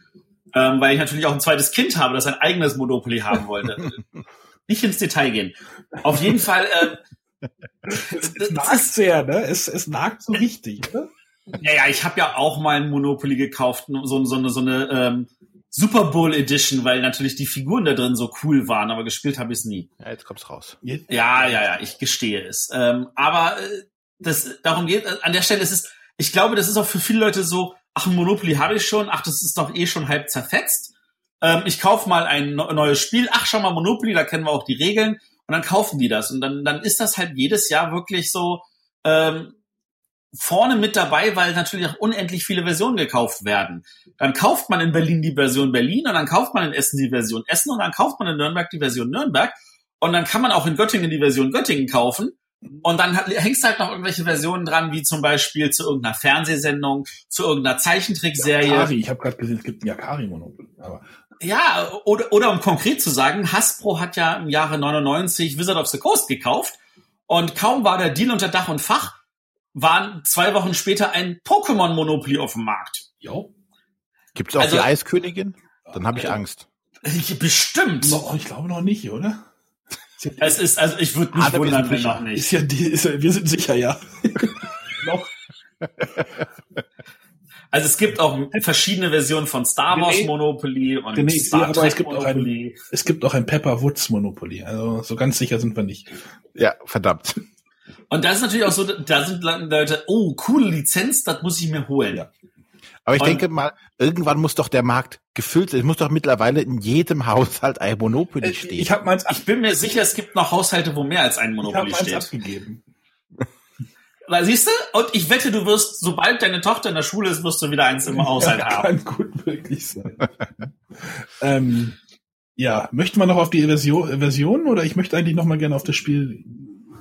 ähm, weil ich natürlich auch ein zweites Kind habe, das ein eigenes Monopoly haben wollte. Nicht ins Detail gehen. Auf jeden Fall. Äh, es, es nagt sehr, ne? Es, es nagt so richtig, ne? Ja, ja, ich habe ja auch mal ein Monopoly gekauft, so, so eine, so eine ähm, Super Bowl Edition, weil natürlich die Figuren da drin so cool waren, aber gespielt habe ich es nie. Ja, jetzt kommt's raus. Ja, ja, ja, ich gestehe es. Ähm, aber äh, das darum geht, an der Stelle ist es, ich glaube, das ist auch für viele Leute so, ach, ein Monopoly habe ich schon, ach, das ist doch eh schon halb zerfetzt. Ähm, ich kauf mal ein neues Spiel, ach, schau mal, Monopoly, da kennen wir auch die Regeln. Und dann kaufen die das. Und dann, dann ist das halt jedes Jahr wirklich so, ähm, vorne mit dabei, weil natürlich auch unendlich viele Versionen gekauft werden. Dann kauft man in Berlin die Version Berlin und dann kauft man in Essen die Version Essen und dann kauft man in Nürnberg die Version Nürnberg und dann kann man auch in Göttingen die Version Göttingen kaufen und dann hängst halt noch irgendwelche Versionen dran, wie zum Beispiel zu irgendeiner Fernsehsendung, zu irgendeiner Zeichentrickserie. Yakari, ich habe gerade gesehen, es gibt ein Yakari-Monopol. Ja, oder, oder um konkret zu sagen, Hasbro hat ja im Jahre 99 Wizard of the Coast gekauft und kaum war der Deal unter Dach und Fach, waren zwei Wochen später ein Pokémon-Monopoly auf dem Markt. Jo. Gibt's auch also, die Eiskönigin? Dann habe ich Angst. Bestimmt. No, ich glaube noch nicht, oder? Es ist, also ich würde mich ah, wundern, wenn noch nicht. Ist ja, die, ist ja, wir sind sicher, ja. noch. Also es gibt auch verschiedene Versionen von Star Wars nee, Monopoly und nee, Star Trek es gibt Monopoly. Auch ein, es gibt auch ein Pepper Woods Monopoly. Also so ganz sicher sind wir nicht. Ja, verdammt. Und das ist natürlich auch so, da sind Leute, oh, coole Lizenz, das muss ich mir holen. Ja. Aber ich und denke mal, irgendwann muss doch der Markt gefüllt sein. Es muss doch mittlerweile in jedem Haushalt ein Monopoly äh, stehen. Ich, hab meins ich bin mir sicher, es gibt noch Haushalte, wo mehr als ein Monopoly ich steht. abgegeben. Weil siehst du, und ich wette, du wirst, sobald deine Tochter in der Schule ist, wirst du wieder eins im Haushalt ja, haben. Kann gut möglich sein. ähm, ja, möchte man noch auf die Version, Version oder ich möchte eigentlich noch mal gerne auf das Spiel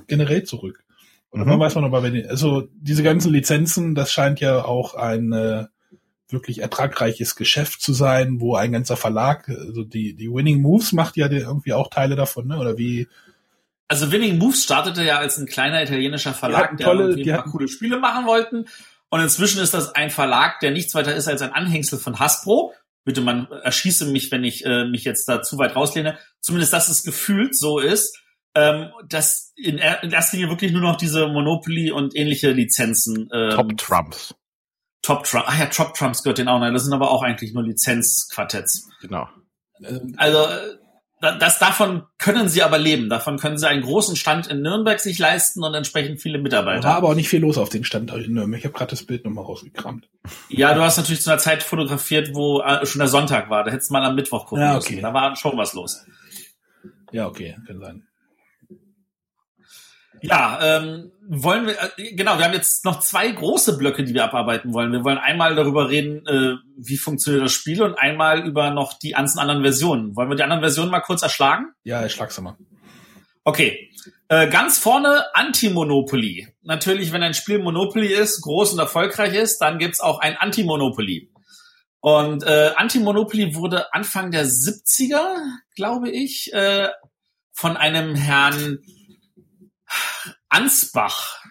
generell zurück. Oder mhm. weiß man noch mal, wenn, also diese ganzen Lizenzen, das scheint ja auch ein äh, wirklich ertragreiches Geschäft zu sein, wo ein ganzer Verlag, also die, die Winning Moves macht ja irgendwie auch Teile davon, ne? Oder wie, also Winning Moves startete ja als ein kleiner italienischer Verlag, der tolle, irgendwie ein paar coole Spiele machen wollten. Und inzwischen ist das ein Verlag, der nichts weiter ist als ein Anhängsel von Hasbro. Bitte, man erschieße mich, wenn ich äh, mich jetzt da zu weit rauslehne. Zumindest, dass es gefühlt so ist, ähm, dass in, in erster Linie wirklich nur noch diese Monopoly und ähnliche Lizenzen. Ähm, Top Trumps. Top Trumps. Ah ja, Top Trumps gehört den auch noch. Das sind aber auch eigentlich nur Lizenzquartetts. Genau. Also das, davon können sie aber leben. Davon können sie einen großen Stand in Nürnberg sich leisten und entsprechend viele Mitarbeiter. War aber auch nicht viel los auf den Stand in Nürnberg. Ich habe gerade das Bild nochmal rausgekramt. Ja, du hast natürlich zu einer Zeit fotografiert, wo äh, schon der Sonntag war. Da hättest du mal am Mittwoch gucken ja, okay. müssen. Da war schon was los. Ja, okay, kann sein. Ja, ähm, wollen wir, äh, genau, wir haben jetzt noch zwei große Blöcke, die wir abarbeiten wollen. Wir wollen einmal darüber reden, äh, wie funktioniert das Spiel und einmal über noch die ganzen anderen Versionen. Wollen wir die anderen Versionen mal kurz erschlagen? Ja, ich schlag's mal. Okay. Äh, ganz vorne Anti-Monopoly. Natürlich, wenn ein Spiel Monopoly ist, groß und erfolgreich ist, dann gibt's auch ein Anti-Monopoly. Und äh, Anti-Monopoly wurde Anfang der 70er, glaube ich, äh, von einem Herrn Ansbach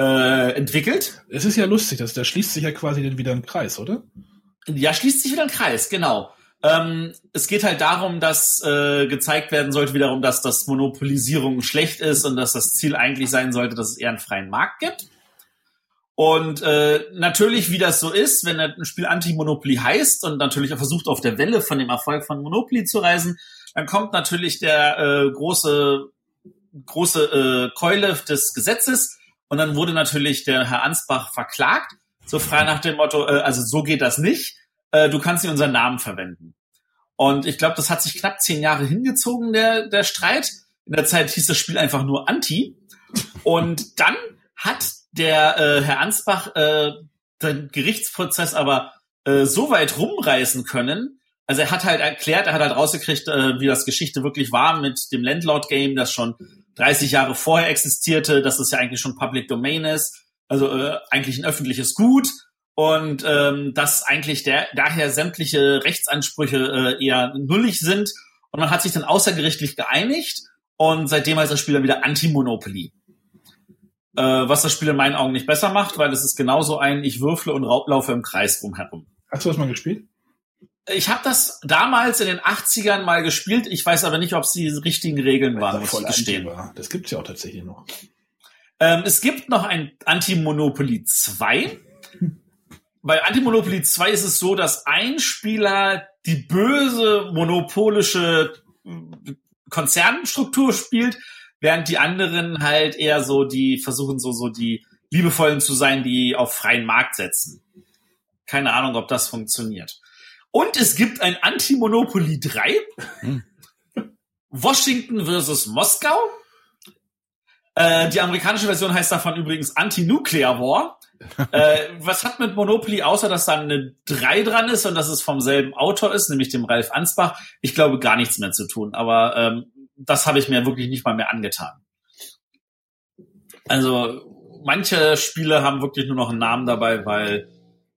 äh, entwickelt. Es ist ja lustig, dass da schließt sich ja quasi dann wieder ein Kreis, oder? Ja, schließt sich wieder ein Kreis, genau. Ähm, es geht halt darum, dass äh, gezeigt werden sollte wiederum, dass das Monopolisierung schlecht ist und dass das Ziel eigentlich sein sollte, dass es eher einen freien Markt gibt. Und äh, natürlich, wie das so ist, wenn ein Spiel Anti-Monopoly heißt und natürlich auch versucht, auf der Welle von dem Erfolg von Monopoly zu reisen, dann kommt natürlich der äh, große große äh, Keule des Gesetzes und dann wurde natürlich der Herr Ansbach verklagt, so frei nach dem Motto, äh, also so geht das nicht, äh, du kannst nicht unseren Namen verwenden. Und ich glaube, das hat sich knapp zehn Jahre hingezogen, der, der Streit. In der Zeit hieß das Spiel einfach nur Anti. Und dann hat der äh, Herr Ansbach äh, den Gerichtsprozess aber äh, so weit rumreißen können, also er hat halt erklärt, er hat halt rausgekriegt, äh, wie das Geschichte wirklich war mit dem Landlord-Game, das schon 30 Jahre vorher existierte, dass es ja eigentlich schon Public Domain ist, also äh, eigentlich ein öffentliches Gut und ähm, dass eigentlich der, daher sämtliche Rechtsansprüche äh, eher nullig sind. Und man hat sich dann außergerichtlich geeinigt und seitdem heißt das Spiel dann wieder Anti-Monopoly. Äh, was das Spiel in meinen Augen nicht besser macht, weil es ist genauso ein, ich würfle und laufe im Kreis rumherum. Hast du das mal gespielt? Ich habe das damals in den 80ern mal gespielt. Ich weiß aber nicht, ob es die richtigen Regeln waren, muss ich gestehen. Das gibt's ja auch tatsächlich noch. Ähm, es gibt noch ein Anti-Monopoly 2. Bei Anti-Monopoly 2 ist es so, dass ein Spieler die böse monopolische Konzernstruktur spielt, während die anderen halt eher so die versuchen so so die liebevollen zu sein, die auf freien Markt setzen. Keine Ahnung, ob das funktioniert. Und es gibt ein Anti-Monopoly 3. Hm. Washington versus Moskau. Äh, die amerikanische Version heißt davon übrigens Anti-Nuclear War. äh, was hat mit Monopoly, außer dass da eine 3 dran ist und dass es vom selben Autor ist, nämlich dem Ralf Ansbach? Ich glaube, gar nichts mehr zu tun. Aber ähm, das habe ich mir wirklich nicht mal mehr angetan. Also manche Spiele haben wirklich nur noch einen Namen dabei, weil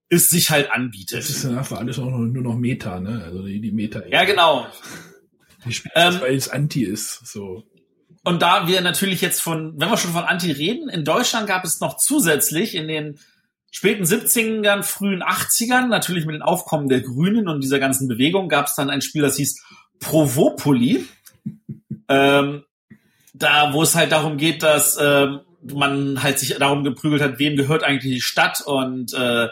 es sich halt anbietet. Das ist dann einfach alles auch nur noch Meta, ne? Also die, die Meta. Ja, genau. Die spielt ähm, weil es Anti ist, so. Und da wir natürlich jetzt von, wenn wir schon von Anti reden, in Deutschland gab es noch zusätzlich in den späten 70ern, frühen 80ern, natürlich mit dem Aufkommen der Grünen und dieser ganzen Bewegung, gab es dann ein Spiel, das hieß Provopoli. ähm, da, wo es halt darum geht, dass ähm, man halt sich darum geprügelt hat, wem gehört eigentlich die Stadt und äh,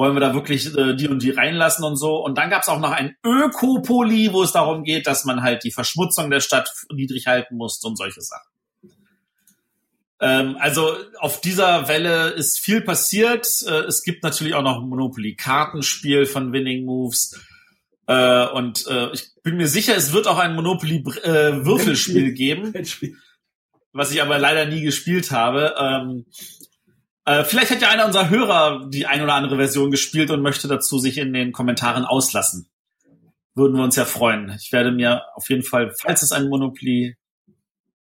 wollen wir da wirklich äh, die und die reinlassen und so. Und dann gab es auch noch ein Ökopoly, wo es darum geht, dass man halt die Verschmutzung der Stadt niedrig halten muss und solche Sachen. Ähm, also auf dieser Welle ist viel passiert. Äh, es gibt natürlich auch noch Monopoly Kartenspiel von Winning Moves. Äh, und äh, ich bin mir sicher, es wird auch ein Monopoly äh, Würfelspiel geben, was ich aber leider nie gespielt habe. Ähm, äh, vielleicht hat ja einer unserer Hörer die ein oder andere Version gespielt und möchte dazu sich in den Kommentaren auslassen. Würden wir uns ja freuen. Ich werde mir auf jeden Fall, falls es ein Monopoly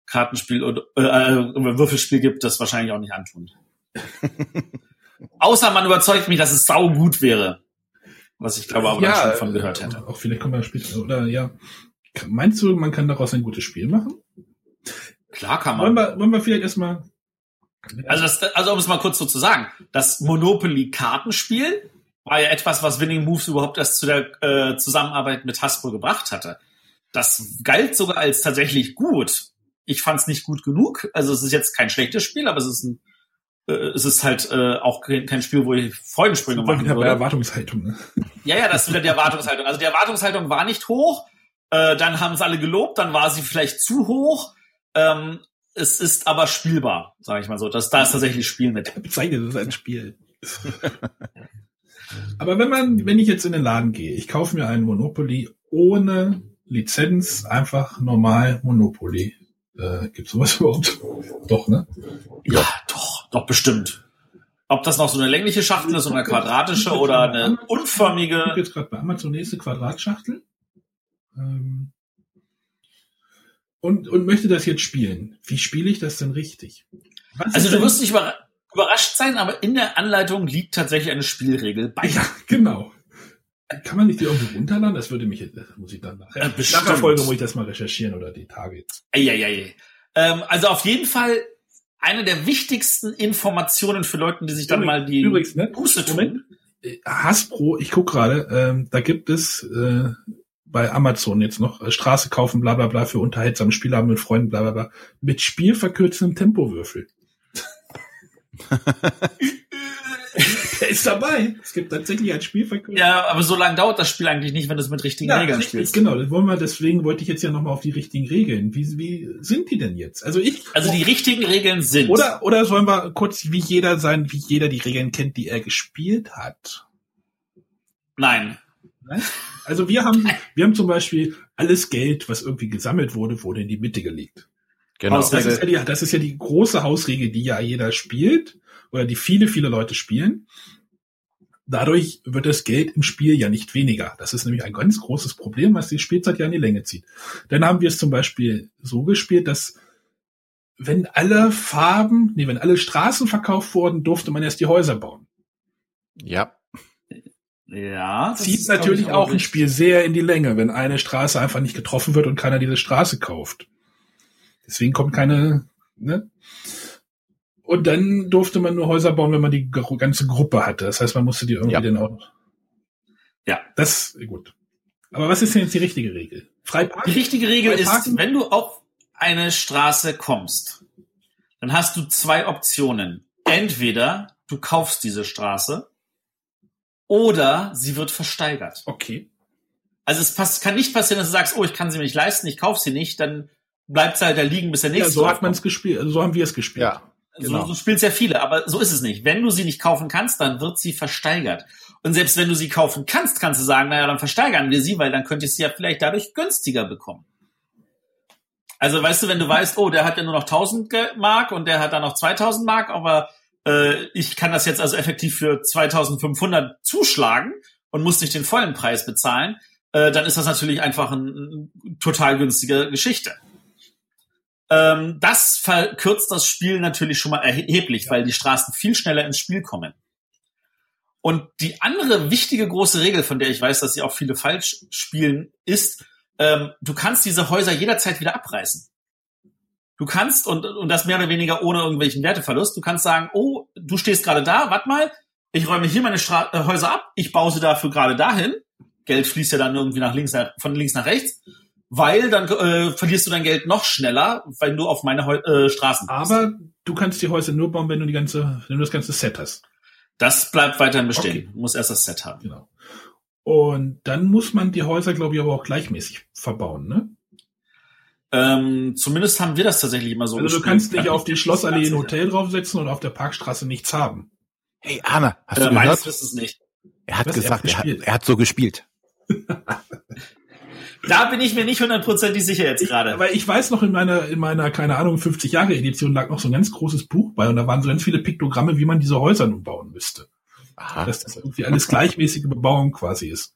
Kartenspiel oder äh, äh, Würfelspiel gibt, das wahrscheinlich auch nicht antun. Außer man überzeugt mich, dass es sau gut wäre. Was ich glaube aber ja, schon von gehört hätte. Auch vielleicht kommen wir später, oder ja. Meinst du, man kann daraus ein gutes Spiel machen? Klar kann man. Wollen wir, wollen wir vielleicht erstmal. Also, das, also um es mal kurz so zu sagen, das Monopoly-Kartenspiel war ja etwas, was Winning Moves überhaupt erst zu der äh, Zusammenarbeit mit Hasbro gebracht hatte. Das galt sogar als tatsächlich gut. Ich fand es nicht gut genug. Also es ist jetzt kein schlechtes Spiel, aber es ist ein äh, es ist halt äh, auch kein, Spiel, wo ich Freudensprünge machen würde. Bei Erwartungshaltung. Ne? Ja, ja, das ist wieder die Erwartungshaltung. Also die Erwartungshaltung war nicht hoch. Äh, dann haben es alle gelobt, dann war sie vielleicht zu hoch. Ähm, es ist aber spielbar, sage ich mal so. Das, da ist tatsächlich Spiel mit. Bezeichnet es ein Spiel. aber wenn man, wenn ich jetzt in den Laden gehe, ich kaufe mir ein Monopoly ohne Lizenz, einfach normal Monopoly. Äh, Gibt sowas überhaupt? Doch, ne? Ja, doch, doch bestimmt. Ob das noch so eine längliche Schachtel ist oder eine quadratische oder eine unförmige. Ich jetzt gerade bei Amazon nächste Quadratschachtel. Ähm, und, und möchte das jetzt spielen. Wie spiele ich das denn richtig? Was also du wirst nicht überrascht sein, aber in der Anleitung liegt tatsächlich eine Spielregel bei. Ja, genau. Kann man nicht die irgendwie runterladen? Das würde mich, das muss ich dann nachher. Äh, nach der Folge muss ich das mal recherchieren oder die Tage jetzt. Eieiei. Ähm, also auf jeden Fall eine der wichtigsten Informationen für Leute, die sich dann Übrigens, mal die Übrigens, ne? Buße tun. Moment. Hasbro, ich guck gerade, ähm, da gibt es äh, bei Amazon jetzt noch äh, Straße kaufen, bla bla bla für unterhaltsame Spiele haben mit Freunden, bla bla bla, mit spielverkürzendem Tempowürfel. Der ist dabei. Es gibt tatsächlich ein Spielverkürzung. Ja, aber so lange dauert das Spiel eigentlich nicht, wenn du es mit richtigen ja, Regeln spielst. Genau, das wollen wir, deswegen wollte ich jetzt ja nochmal auf die richtigen Regeln. Wie, wie sind die denn jetzt? Also ich. Also die richtigen Regeln sind. Oder, oder sollen wir kurz wie jeder sein, wie jeder die Regeln kennt, die er gespielt hat? Nein. Nein? Also wir haben, wir haben zum Beispiel alles Geld, was irgendwie gesammelt wurde, wurde in die Mitte gelegt. Genau. Das ist, ja die, das ist ja die große Hausregel, die ja jeder spielt oder die viele, viele Leute spielen. Dadurch wird das Geld im Spiel ja nicht weniger. Das ist nämlich ein ganz großes Problem, was die Spielzeit ja in die Länge zieht. Dann haben wir es zum Beispiel so gespielt, dass wenn alle Farben, nee, wenn alle Straßen verkauft wurden, durfte man erst die Häuser bauen. Ja. Ja. Zieht natürlich auch, auch ein Spiel sehr in die Länge, wenn eine Straße einfach nicht getroffen wird und keiner diese Straße kauft. Deswegen kommt keine, ne? Und dann durfte man nur Häuser bauen, wenn man die ganze Gruppe hatte. Das heißt, man musste die irgendwie ja. dann auch. Ja. Das, gut. Aber was ist denn jetzt die richtige Regel? Freiparken? Die richtige Regel ist, wenn du auf eine Straße kommst, dann hast du zwei Optionen. Entweder du kaufst diese Straße oder sie wird versteigert. Okay. Also es pass kann nicht passieren, dass du sagst, oh, ich kann sie mir nicht leisten, ich kaufe sie nicht, dann bleibt sie halt da liegen, bis der nächste. Ja, so hat man es gespielt, also so haben wir es gespielt. Ja. Genau. So, so spielst ja viele, aber so ist es nicht. Wenn du sie nicht kaufen kannst, dann wird sie versteigert. Und selbst wenn du sie kaufen kannst, kannst du sagen, naja, dann versteigern wir sie, weil dann könntest du sie ja vielleicht dadurch günstiger bekommen. Also weißt du, wenn du weißt, oh, der hat ja nur noch 1000 Mark und der hat dann noch 2000 Mark, aber äh, ich kann das jetzt also effektiv für 2500 zuschlagen und muss nicht den vollen Preis bezahlen, äh, dann ist das natürlich einfach eine ein total günstige Geschichte. Ähm, das verkürzt das Spiel natürlich schon mal erheblich, ja. weil die Straßen viel schneller ins Spiel kommen. Und die andere wichtige große Regel, von der ich weiß, dass sie auch viele falsch spielen, ist, ähm, du kannst diese Häuser jederzeit wieder abreißen. Du kannst, und, und das mehr oder weniger ohne irgendwelchen Werteverlust, du kannst sagen, oh, du stehst gerade da, warte mal, ich räume hier meine Stra äh, Häuser ab, ich baue sie dafür gerade dahin. Geld fließt ja dann irgendwie nach links, von links nach rechts weil dann äh, verlierst du dein Geld noch schneller, wenn du auf meine Heu äh, Straßen bist. Aber du kannst die Häuser nur bauen, wenn du die ganze, wenn du das ganze Set hast. Das bleibt weiterhin bestehen. Okay. Du musst erst das Set haben. Genau. Und dann muss man die Häuser, glaube ich, aber auch gleichmäßig verbauen, ne? Ähm, zumindest haben wir das tatsächlich immer so Also du kannst dich auf die Schlossallee ein Hotel draufsetzen und auf der Parkstraße nichts haben. Hey, Arne, hast Äh, du meines gehört? Wissens nicht. Er hat Was, er gesagt, hat er hat, er hat so gespielt. Da bin ich mir nicht hundertprozentig sicher jetzt gerade. Aber ich weiß noch, in meiner, in meiner, keine Ahnung, 50 Jahre Edition lag noch so ein ganz großes Buch bei und da waren so ganz viele Piktogramme, wie man diese Häuser nun bauen müsste. Aha. Dass das irgendwie alles gleichmäßige Bebauung quasi ist.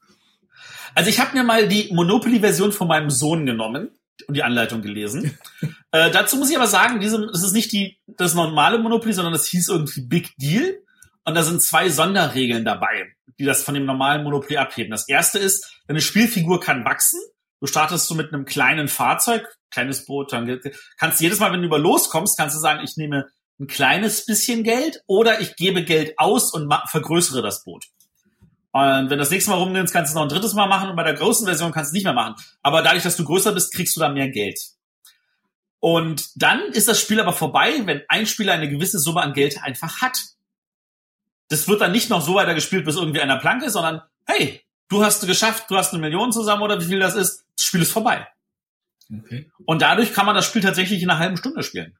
Also ich habe mir mal die Monopoly-Version von meinem Sohn genommen und die Anleitung gelesen. äh, dazu muss ich aber sagen, diese, das ist nicht die, das normale Monopoly, sondern das hieß irgendwie Big Deal. Und da sind zwei Sonderregeln dabei, die das von dem normalen Monopoly abheben. Das erste ist, deine Spielfigur kann wachsen. Du startest so mit einem kleinen Fahrzeug, kleines Boot, dann kannst du jedes Mal, wenn du über loskommst, kannst du sagen, ich nehme ein kleines bisschen Geld oder ich gebe Geld aus und vergrößere das Boot. Und wenn das nächste Mal rumnimmst, kannst du es noch ein drittes Mal machen und bei der großen Version kannst du es nicht mehr machen. Aber dadurch, dass du größer bist, kriegst du da mehr Geld. Und dann ist das Spiel aber vorbei, wenn ein Spieler eine gewisse Summe an Geld einfach hat. Das wird dann nicht noch so weiter gespielt, bis irgendwie einer Planke ist, sondern hey, du hast es geschafft, du hast eine Million zusammen oder wie viel das ist, das Spiel ist vorbei. Okay. Und dadurch kann man das Spiel tatsächlich in einer halben Stunde spielen.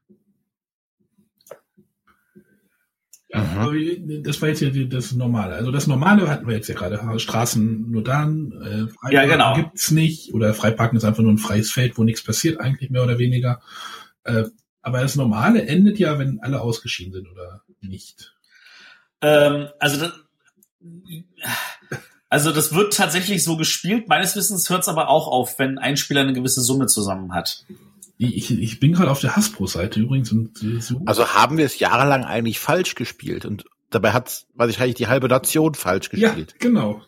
Ja, Mhm. das war jetzt ja das Normale. Also das Normale hatten wir jetzt ja gerade. Straßen nur dann, äh, Freiparken Ja, genau. gibt's nicht. Oder Freiparken ist einfach nur ein freies Feld, wo nichts passiert, eigentlich mehr oder weniger. Äh, aber das Normale endet ja, wenn alle ausgeschieden sind oder nicht. Ähm, also das, also das wird tatsächlich so gespielt. Meines Wissens hört es aber auch auf, wenn ein Spieler eine gewisse Summe zusammen hat. Ich, ich bin gerade auf der Hasbro-Seite übrigens und äh, so. Also haben wir es jahrelang eigentlich falsch gespielt und dabei hat, weiß ich, eigentlich die halbe Nation falsch ja, gespielt. genau.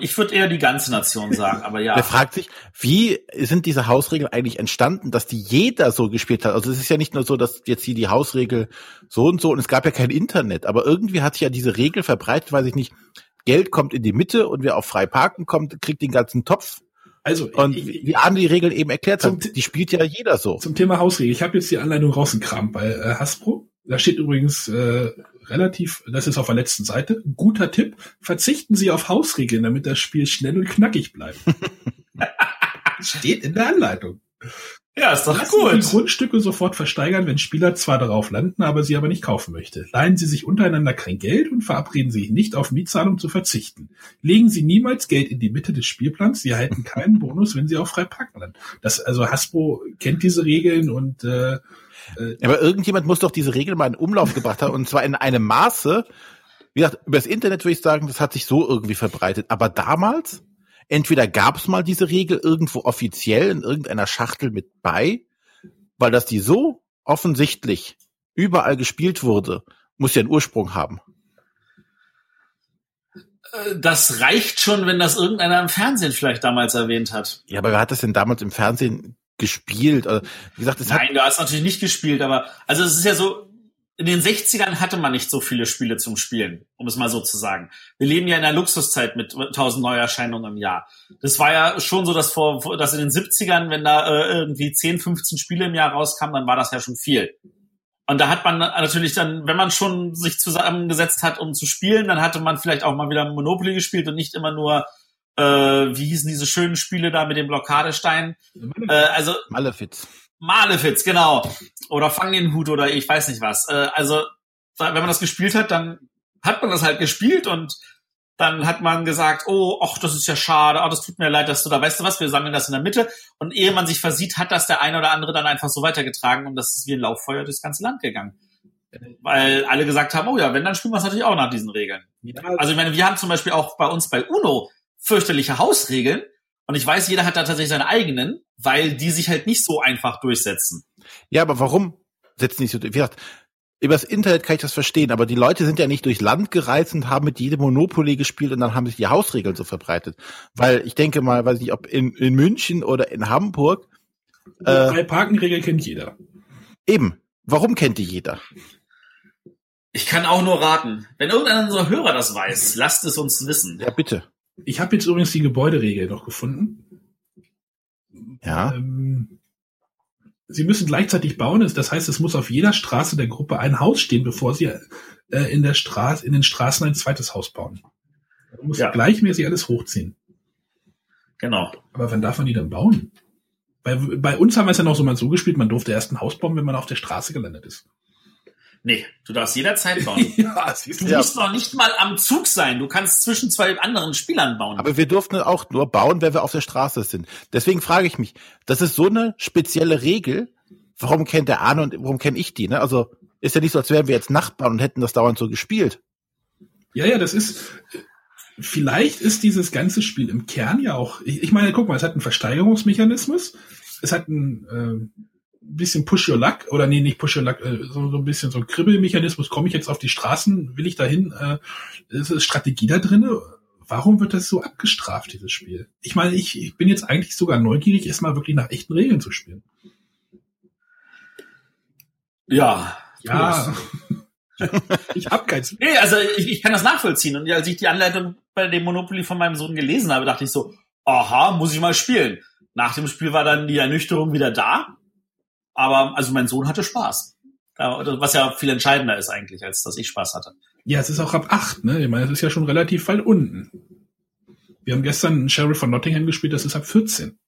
Ich würde eher die ganze Nation sagen, aber ja. Der fragt sich, wie sind diese Hausregeln eigentlich entstanden, dass die jeder so gespielt hat? Also es ist ja nicht nur so, dass jetzt hier die Hausregel so und so und es gab ja kein Internet, aber irgendwie hat sich ja diese Regel verbreitet, weiß ich nicht, Geld kommt in die Mitte und wer auf frei parken kommt, kriegt den ganzen Topf. Also Und ich, ich, wie Arne die Regel eben erklärt Zum hat, die spielt ja jeder so. zum Thema Hausregel. Ich habe jetzt die Anleitung rausgekramt bei äh, Hasbro. Da steht übrigens äh, relativ, das ist auf der letzten Seite, guter Tipp, verzichten Sie auf Hausregeln, damit das Spiel schnell und knackig bleibt. steht in der Anleitung. Ja, ist doch Lassen Sie die gut. Grundstücke sofort versteigern, wenn Spieler zwar darauf landen, aber sie aber nicht kaufen möchte. Leihen Sie sich untereinander kein Geld und verabreden Sie sich nicht auf Mietzahlung zu verzichten. Legen Sie niemals Geld in die Mitte des Spielplans. Sie erhalten keinen Bonus, wenn Sie auf frei parken landen. Das, also Hasbro kennt diese Regeln und äh, Aber irgendjemand muss doch diese Regel mal in Umlauf gebracht haben und zwar in einem Maße, wie gesagt, übers Internet würde ich sagen, das hat sich so irgendwie verbreitet. Aber damals, entweder gab es mal diese Regel irgendwo offiziell in irgendeiner Schachtel mit bei, weil das die so offensichtlich überall gespielt wurde, muss ja einen Ursprung haben. Äh, Das reicht schon, wenn das irgendeiner im Fernsehen vielleicht damals erwähnt hat. Ja, aber wer hat das denn damals im Fernsehen gespielt? Also, wie gesagt, es hat Nein, du hast natürlich nicht gespielt, aber also es ist ja so, in den 60ern hatte man nicht so viele Spiele zum Spielen, um es mal so zu sagen. Wir leben ja in einer Luxuszeit mit 1000 Neuerscheinungen im Jahr. Das war ja schon so, dass vor, dass in den 70ern, wenn da äh, irgendwie 10, 15 Spiele im Jahr rauskamen, dann war das ja schon viel. Und da hat man natürlich dann, wenn man schon sich zusammengesetzt hat, um zu spielen, dann hatte man vielleicht auch mal wieder Monopoly gespielt und nicht immer nur, äh, wie hießen diese schönen Spiele da mit dem Blockadestein. Äh, also Malefiz. Malefiz, genau. Oder Fang den Hut oder ich weiß nicht was. Äh, also, wenn man das gespielt hat, dann hat man das halt gespielt und dann hat man gesagt, oh, ach, das ist ja schade, oh, das tut mir leid, dass du da, weißt du was, wir sammeln das in der Mitte. Und ehe man sich versieht, hat das der eine oder andere dann einfach so weitergetragen und das ist wie ein Lauffeuer durchs ganze Land gegangen. Weil alle gesagt haben, oh ja, wenn, dann spielen wir es natürlich auch nach diesen Regeln. ja, Also ich meine, wir haben zum Beispiel auch bei uns bei UNO fürchterliche Hausregeln und ich weiß, jeder hat da tatsächlich seine eigenen, weil die sich halt nicht so einfach durchsetzen. Ja, aber warum setzen die so? Wie gesagt, übers Internet kann ich das verstehen, aber die Leute sind ja nicht durchs Land gereist und haben mit jedem Monopoly gespielt und dann haben sich die Hausregeln so verbreitet. Weil ich denke mal, weiß nicht, ob in, in München oder in Hamburg, die äh, drei Parkenregel kennt jeder. eben, warum kennt die jeder? Ich kann auch nur raten. Wenn irgendeiner unserer Hörer das weiß, lasst es uns wissen. Ja, bitte. Ich habe jetzt übrigens die Gebäuderegel noch gefunden. Ja. Ähm, Sie müssen gleichzeitig bauen, das heißt, es muss auf jeder Straße der Gruppe ein Haus stehen, bevor Sie äh, in der Straße, in den Straßen ein zweites Haus bauen. Man muss Ja. gleichmäßig alles hochziehen. Genau. Aber wann darf man die dann bauen? Bei, bei uns haben wir es ja noch so mal so gespielt, man durfte erst ein Haus bauen, wenn man auf der Straße gelandet ist. Nee, du darfst jederzeit bauen. ja, siehst du. Du musst noch nicht mal am Zug sein. Du kannst zwischen zwei anderen Spielern bauen. Aber wir durften auch nur bauen, wenn wir auf der Straße sind. Deswegen frage ich mich, das ist so eine spezielle Regel. Warum kennt der Arne und warum kenne ich die? Ne? Also ist ja nicht so, als wären wir jetzt Nachbarn und hätten das dauernd so gespielt. Ja, ja, das ist. Vielleicht ist dieses ganze Spiel im Kern ja auch. Ich, ich meine, guck mal, es hat einen Versteigerungsmechanismus. Es hat einen äh, bisschen Push Your Luck oder nee, nicht Push Your Luck, äh, so, so ein bisschen so ein Kribbelmechanismus. Komme ich jetzt auf die Straßen? Will ich dahin? Äh, ist Strategie da drinne? Warum wird das so abgestraft, dieses Spiel? Ich meine, ich, ich bin jetzt eigentlich sogar neugierig, erstmal wirklich nach echten Regeln zu spielen. Ja. Ja. ich hab keins. Nee, also ich, ich kann das nachvollziehen. Und als ich die Anleitung bei dem Monopoly von meinem Sohn gelesen habe, dachte ich so, aha, muss ich mal spielen. Nach dem Spiel war dann die Ernüchterung wieder da. Aber also mein Sohn hatte Spaß. Was ja viel entscheidender ist eigentlich, als dass ich Spaß hatte. Ja, es ist auch ab acht, ne? Ich meine, es ist ja schon relativ weit unten. Wir haben gestern einen Sheriff von Nottingham gespielt, das ist ab 14.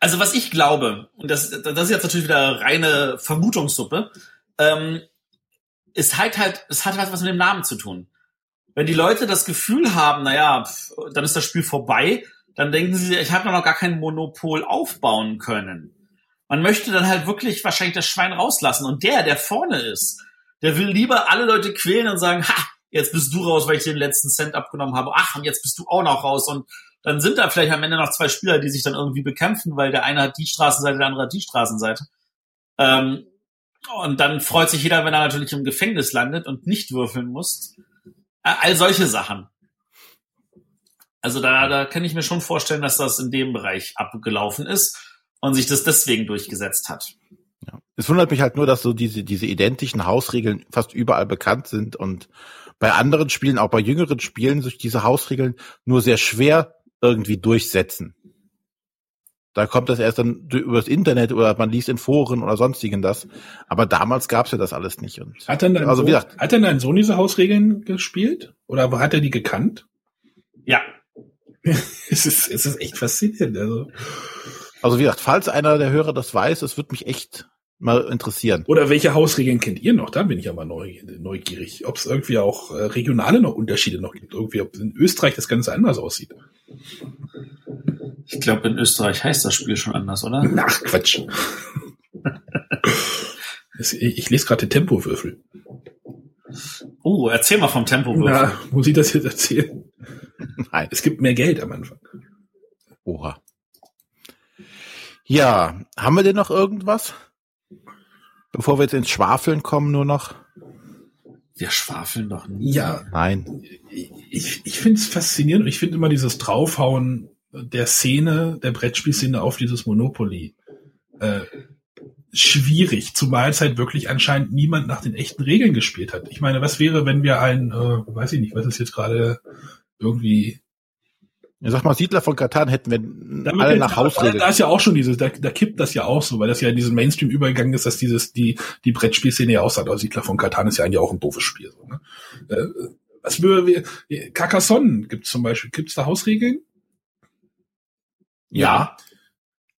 Also was ich glaube, und das, das ist jetzt natürlich wieder reine Vermutungssuppe, ähm, es hat halt, es hat halt was mit dem Namen zu tun. Wenn die Leute das Gefühl haben, naja, dann ist das Spiel vorbei, dann denken sie, ich habe noch gar kein Monopol aufbauen können. Man möchte dann halt wirklich wahrscheinlich das Schwein rauslassen. Und der, der vorne ist, der will lieber alle Leute quälen und sagen, ha, jetzt bist du raus, weil ich den letzten Cent abgenommen habe. Ach, und jetzt bist du auch noch raus. Und dann sind da vielleicht am Ende noch zwei Spieler, die sich dann irgendwie bekämpfen, weil der eine hat die Straßenseite, der andere hat die Straßenseite. Ähm, und dann freut sich jeder, wenn er natürlich im Gefängnis landet und nicht würfeln muss. All solche Sachen. Also da, da kann ich mir schon vorstellen, dass das in dem Bereich abgelaufen ist und sich das deswegen durchgesetzt hat. Ja. Es wundert mich halt nur, dass so diese, diese identischen Hausregeln fast überall bekannt sind und bei anderen Spielen, auch bei jüngeren Spielen, sich diese Hausregeln nur sehr schwer irgendwie durchsetzen. Da kommt das erst dann übers Internet oder man liest in Foren oder sonstigen das. Aber damals gab's ja das alles nicht. Und hat denn dein, also, Sohn, gesagt, hat denn dein Sohn diese Hausregeln gespielt? Oder hat er die gekannt? Ja. es, ist, es ist echt faszinierend. Also. Also wie gesagt, falls einer der Hörer das weiß, es wird mich echt mal interessieren. Oder welche Hausregeln kennt ihr noch? Da bin ich aber neugierig. Ob es irgendwie auch äh, regionale noch Unterschiede noch gibt. Irgendwie, ob in Österreich das Ganze anders aussieht. Ich glaube, in Österreich heißt das Spiel schon anders, oder? Ach, Quatsch. ich lese gerade den Tempowürfel. Oh, uh, erzähl mal vom Tempowürfel. Na, muss ich das jetzt erzählen? Nein. Es gibt mehr Geld am Anfang. Oha. Ja, haben wir denn noch irgendwas? Bevor wir jetzt ins Schwafeln kommen, nur noch. Wir schwafeln doch nie. Ja. Nein. Ich, ich finde es faszinierend und ich finde immer dieses Draufhauen der Szene, der Brettspielszene auf dieses Monopoly äh, schwierig, zumal es halt wirklich anscheinend niemand nach den echten Regeln gespielt hat. Ich meine, was wäre, wenn wir ein, äh, weiß ich nicht, was ist jetzt gerade irgendwie ja, sag mal, Siedler von Katan hätten wir Damit alle nach Hausregeln. Da ist ja auch schon dieses, da, da kippt das ja auch so, weil das ja in diesem Mainstream übergegangen ist, dass dieses, die, die Brettspielszene ja aussagt. Aber Siedler von Katan ist ja eigentlich auch ein doofes Spiel. So, ne? Äh, was würde wir, Carcassonne gibt's zum Beispiel, gibt's da Hausregeln? Ja.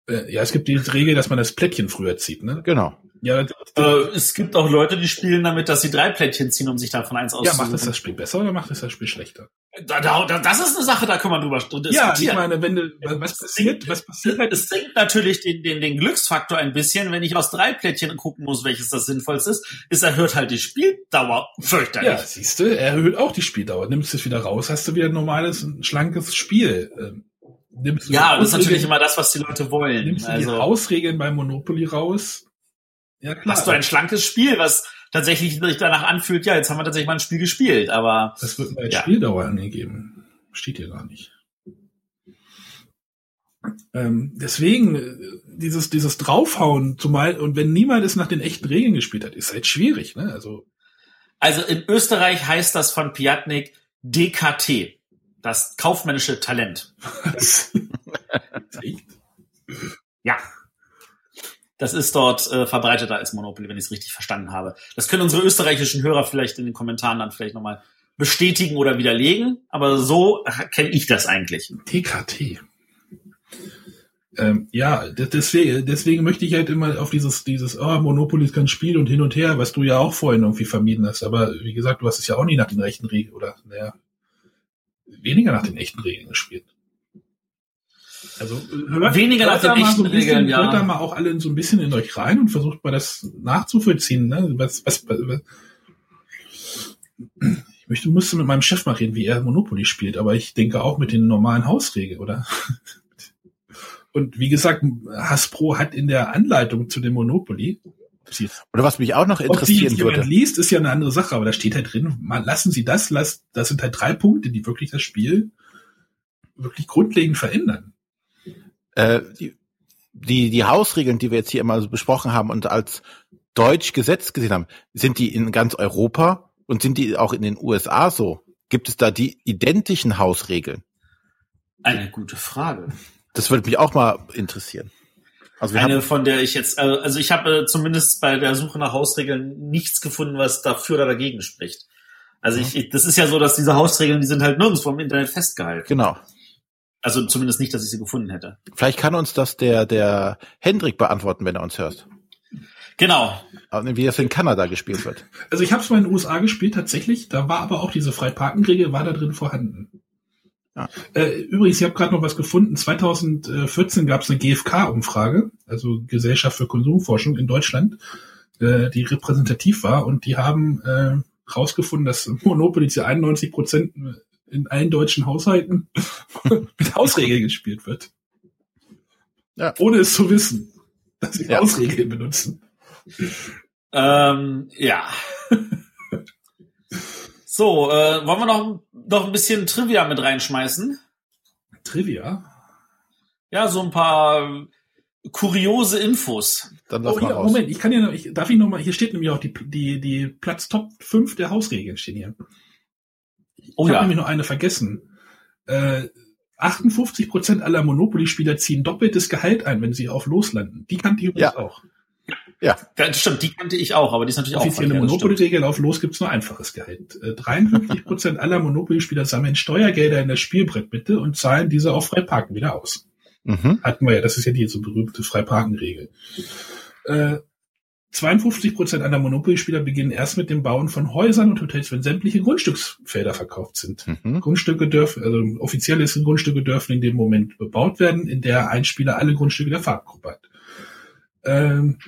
Äh, ja, es gibt die Regel, dass man das Plättchen früher zieht, ne? Genau. Ja, äh, es gibt auch Leute, die spielen damit, dass sie drei Plättchen ziehen, um sich davon eins auszusuchen. Ja, macht das das Spiel besser oder macht das das Spiel schlechter? Da, da, das ist eine Sache, da kann man drüber diskutieren. Ja, ich meine, wenn du, was passiert, was passiert? Es senkt natürlich den, den, den Glücksfaktor ein bisschen, wenn ich aus drei Plättchen gucken muss, welches das sinnvollste ist. Es erhöht halt die Spieldauer fürchterlich. Ja, siehst du, erhöht auch die Spieldauer. Nimmst du es wieder raus, hast du wieder ein normales, schlankes Spiel. Ähm, nimmst du ja, das ist natürlich immer das, was die Leute wollen. Nimmst du also, die Hausregeln beim Monopoly raus, ja, klar. Hast du ein schlankes Spiel, was tatsächlich sich danach anfühlt, ja, jetzt haben wir tatsächlich mal ein Spiel gespielt, aber. Das wird als ja. Spieldauer angegeben. Steht hier gar nicht. Ähm, deswegen, äh, dieses, dieses Draufhauen, zumal, und wenn niemand es nach den echten Regeln gespielt hat, ist halt schwierig, ne? Also. Also in Österreich heißt das von Piatnik DKT. Das kaufmännische Talent. ja. Das ist dort äh, verbreiteter als Monopoly, wenn ich es richtig verstanden habe. Das können unsere österreichischen Hörer vielleicht in den Kommentaren dann vielleicht nochmal bestätigen oder widerlegen, aber so kenne ich das eigentlich. TKT. Ähm, ja, deswegen, deswegen möchte ich halt immer auf dieses, dieses, oh, Monopoly ist kein Spiel und hin und her, was du ja auch vorhin irgendwie vermieden hast. Aber wie gesagt, du hast es ja auch nie nach den rechten Regeln oder, naja, weniger nach den echten Regeln gespielt. Also hört, weniger hört nach den echten so bisschen, Regeln, ja. Hört da mal auch alle so ein bisschen in euch rein und versucht mal das nachzuvollziehen. Ne? Was, was, was, ich möchte, musste mit meinem Chef mal reden, wie er Monopoly spielt, aber ich denke auch mit den normalen Hausregeln, oder? Und wie gesagt, Hasbro hat in der Anleitung zu dem Monopoly, Oder was mich auch noch ob die interessieren jetzt jemand würde. liest, ist ja eine andere Sache, aber da steht halt drin, lassen Sie das, lass, das sind halt drei Punkte, die wirklich das Spiel wirklich grundlegend verändern. Äh, die, die, die Hausregeln, die wir jetzt hier immer so besprochen haben und als Deutsch Gesetz gesehen haben, sind die in ganz Europa und sind die auch in den USA so? Gibt es da die identischen Hausregeln? Eine gute Frage. Das würde mich auch mal interessieren. Also Eine, von der ich jetzt, äh, also ich habe äh, zumindest bei der Suche nach Hausregeln nichts gefunden, was dafür oder dagegen spricht. Also ich, ich, das ist ja so, dass diese Hausregeln, die sind halt nirgendwo im Internet festgehalten. genau. Also zumindest nicht, dass ich sie gefunden hätte. Vielleicht kann uns das der, der Hendrik beantworten, wenn er uns hört. Genau. Wie das in Kanada gespielt wird. Also ich habe es mal in den USA gespielt tatsächlich, da war aber auch diese Freiparkenregel, war da drin vorhanden. Ja. Äh, übrigens, ich habe gerade noch was gefunden. 2014 gab es eine GfK-Umfrage, also Gesellschaft für Konsumforschung in Deutschland, äh, die repräsentativ war und die haben äh, rausgefunden, dass Monopoly zu 91 Prozent in allen deutschen Haushalten mit Hausregeln gespielt wird. Ja. Ohne es zu wissen, dass sie Ja. Hausregeln benutzen. Ähm, ja. So, äh, wollen wir noch, noch ein bisschen Trivia mit reinschmeißen? Trivia. Ja, so ein paar kuriose Infos. Dann lass Oh, mal raus. Moment, ich kann ja noch, ich, darf ich noch mal, hier steht nämlich auch die, die, die Platz Top 5 der Hausregeln stehen hier. Oh ich habe ja. nämlich noch eine vergessen. Äh, 58 Prozent aller Monopoly-Spieler ziehen doppeltes Gehalt ein, wenn sie auf loslanden. Die kannte ich übrigens Ja. auch. Ja, Ja, stimmt, die kannte ich auch, aber die ist natürlich auch Offizielle das stimmt. Monopoly-Regel auf los gibt's nur einfaches Gehalt. Äh, 53 Prozent aller Monopoly-Spieler sammeln Steuergelder in der Spielbrettmitte und zahlen diese auf Freiparken wieder aus. mhm. Hatten wir ja, das ist ja die so berühmte Freiparkenregel. Äh, 52 Prozent aller Monopoly-Spieler beginnen erst mit dem Bauen von Häusern und Hotels, wenn sämtliche Grundstücksfelder verkauft sind. Mhm. Grundstücke dürfen, also offiziell ist Grundstücke dürfen in dem Moment bebaut werden, in der ein Spieler alle Grundstücke der Farbgruppe hat. Ähm,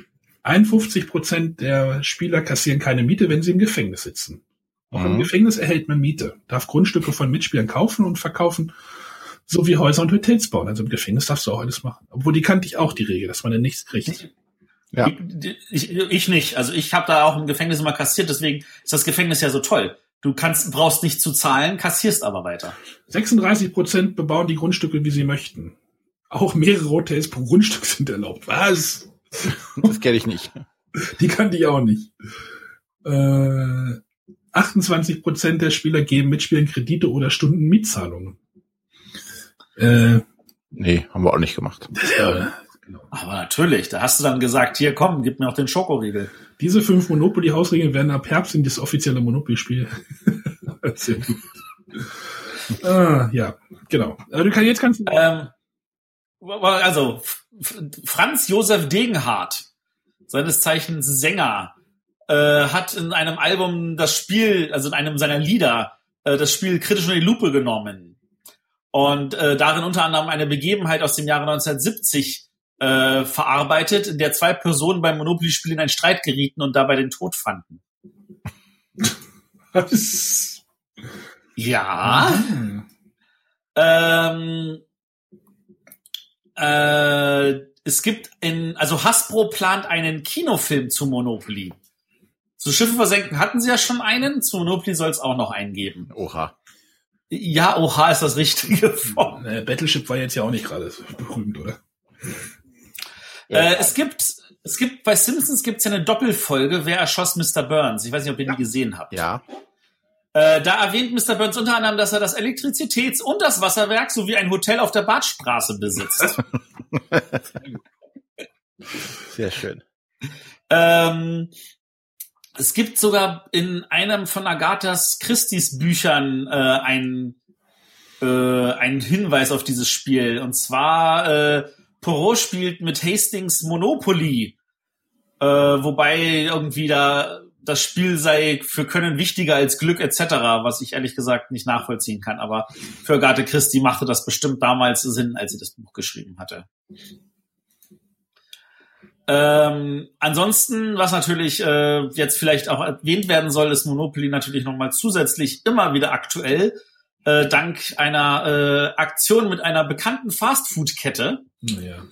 51 Prozent der Spieler kassieren keine Miete, wenn sie im Gefängnis sitzen. Auch im Mhm. Gefängnis erhält man Miete, darf Grundstücke von Mitspielern kaufen und verkaufen, sowie Häuser und Hotels bauen. Also im Gefängnis darfst du auch alles machen. Obwohl die kannte ich auch, die Regel, dass man dann nichts kriegt. Ja. Ich, ich nicht. Also ich habe da auch im Gefängnis immer kassiert, deswegen ist das Gefängnis ja so toll. Du kannst, brauchst nicht zu zahlen, kassierst aber weiter. 36 Prozent bebauen die Grundstücke, wie sie möchten. Auch mehrere Hotels pro Grundstück sind erlaubt. Was? Das kenne ich nicht. Die kannte ich auch nicht. Äh, 28 Prozent der Spieler geben Mitspielern Kredite oder Stunden Mietzahlungen. Äh, Nee, haben wir auch nicht gemacht. ja, genau. Aber natürlich, da hast du dann gesagt, hier komm, gib mir auch den Schokoriegel. Diese fünf Monopoly-Hausregeln werden ab Herbst in das offizielle Monopoly-Spiel. Ah, ja, genau. Äh, Du kann, jetzt kannst du. Ähm, also, Franz Josef Degenhardt, seines Zeichens Sänger, äh, hat in einem Album das Spiel, also in einem seiner Lieder, äh, das Spiel kritisch unter die Lupe genommen. Und äh, darin unter anderem eine Begebenheit aus dem Jahre 1970 äh, verarbeitet, in der zwei Personen beim Monopoly-Spiel in einen Streit gerieten und dabei den Tod fanden. Was? Ja. Hm. Ähm, äh, es gibt in, also Hasbro plant einen Kinofilm zu Monopoly. Zu Schiffe versenken hatten sie ja schon einen, zu Monopoly soll es auch noch einen geben. Oha. Ja, oha ist das richtige Wort. Äh, Battleship war jetzt ja auch nicht gerade berühmt, oder? Äh, es gibt, es gibt, bei Simpsons gibt es ja eine Doppelfolge, wer erschoss Mr. Burns? Ich weiß nicht, ob ihr die gesehen habt. Ja. Äh, da erwähnt Mr. Burns unter anderem, dass er das Elektrizitäts- und das Wasserwerk sowie ein Hotel auf der Badstraße besitzt. Sehr schön. Ähm, es gibt sogar in einem von Agathas Christie's Büchern äh, ein, äh, einen Hinweis auf dieses Spiel. Und zwar äh, Perot spielt mit Hastings Monopoly, äh, wobei irgendwie da das Spiel sei für Können wichtiger als Glück etc., was ich ehrlich gesagt nicht nachvollziehen kann. Aber für Agathe Christie machte das bestimmt damals Sinn, als sie das Buch geschrieben hatte. Ähm, ansonsten, was natürlich äh, jetzt vielleicht auch erwähnt werden soll, ist Monopoly natürlich nochmal zusätzlich immer wieder aktuell, äh, dank einer äh, Aktion mit einer bekannten Fastfood-Kette, Naja.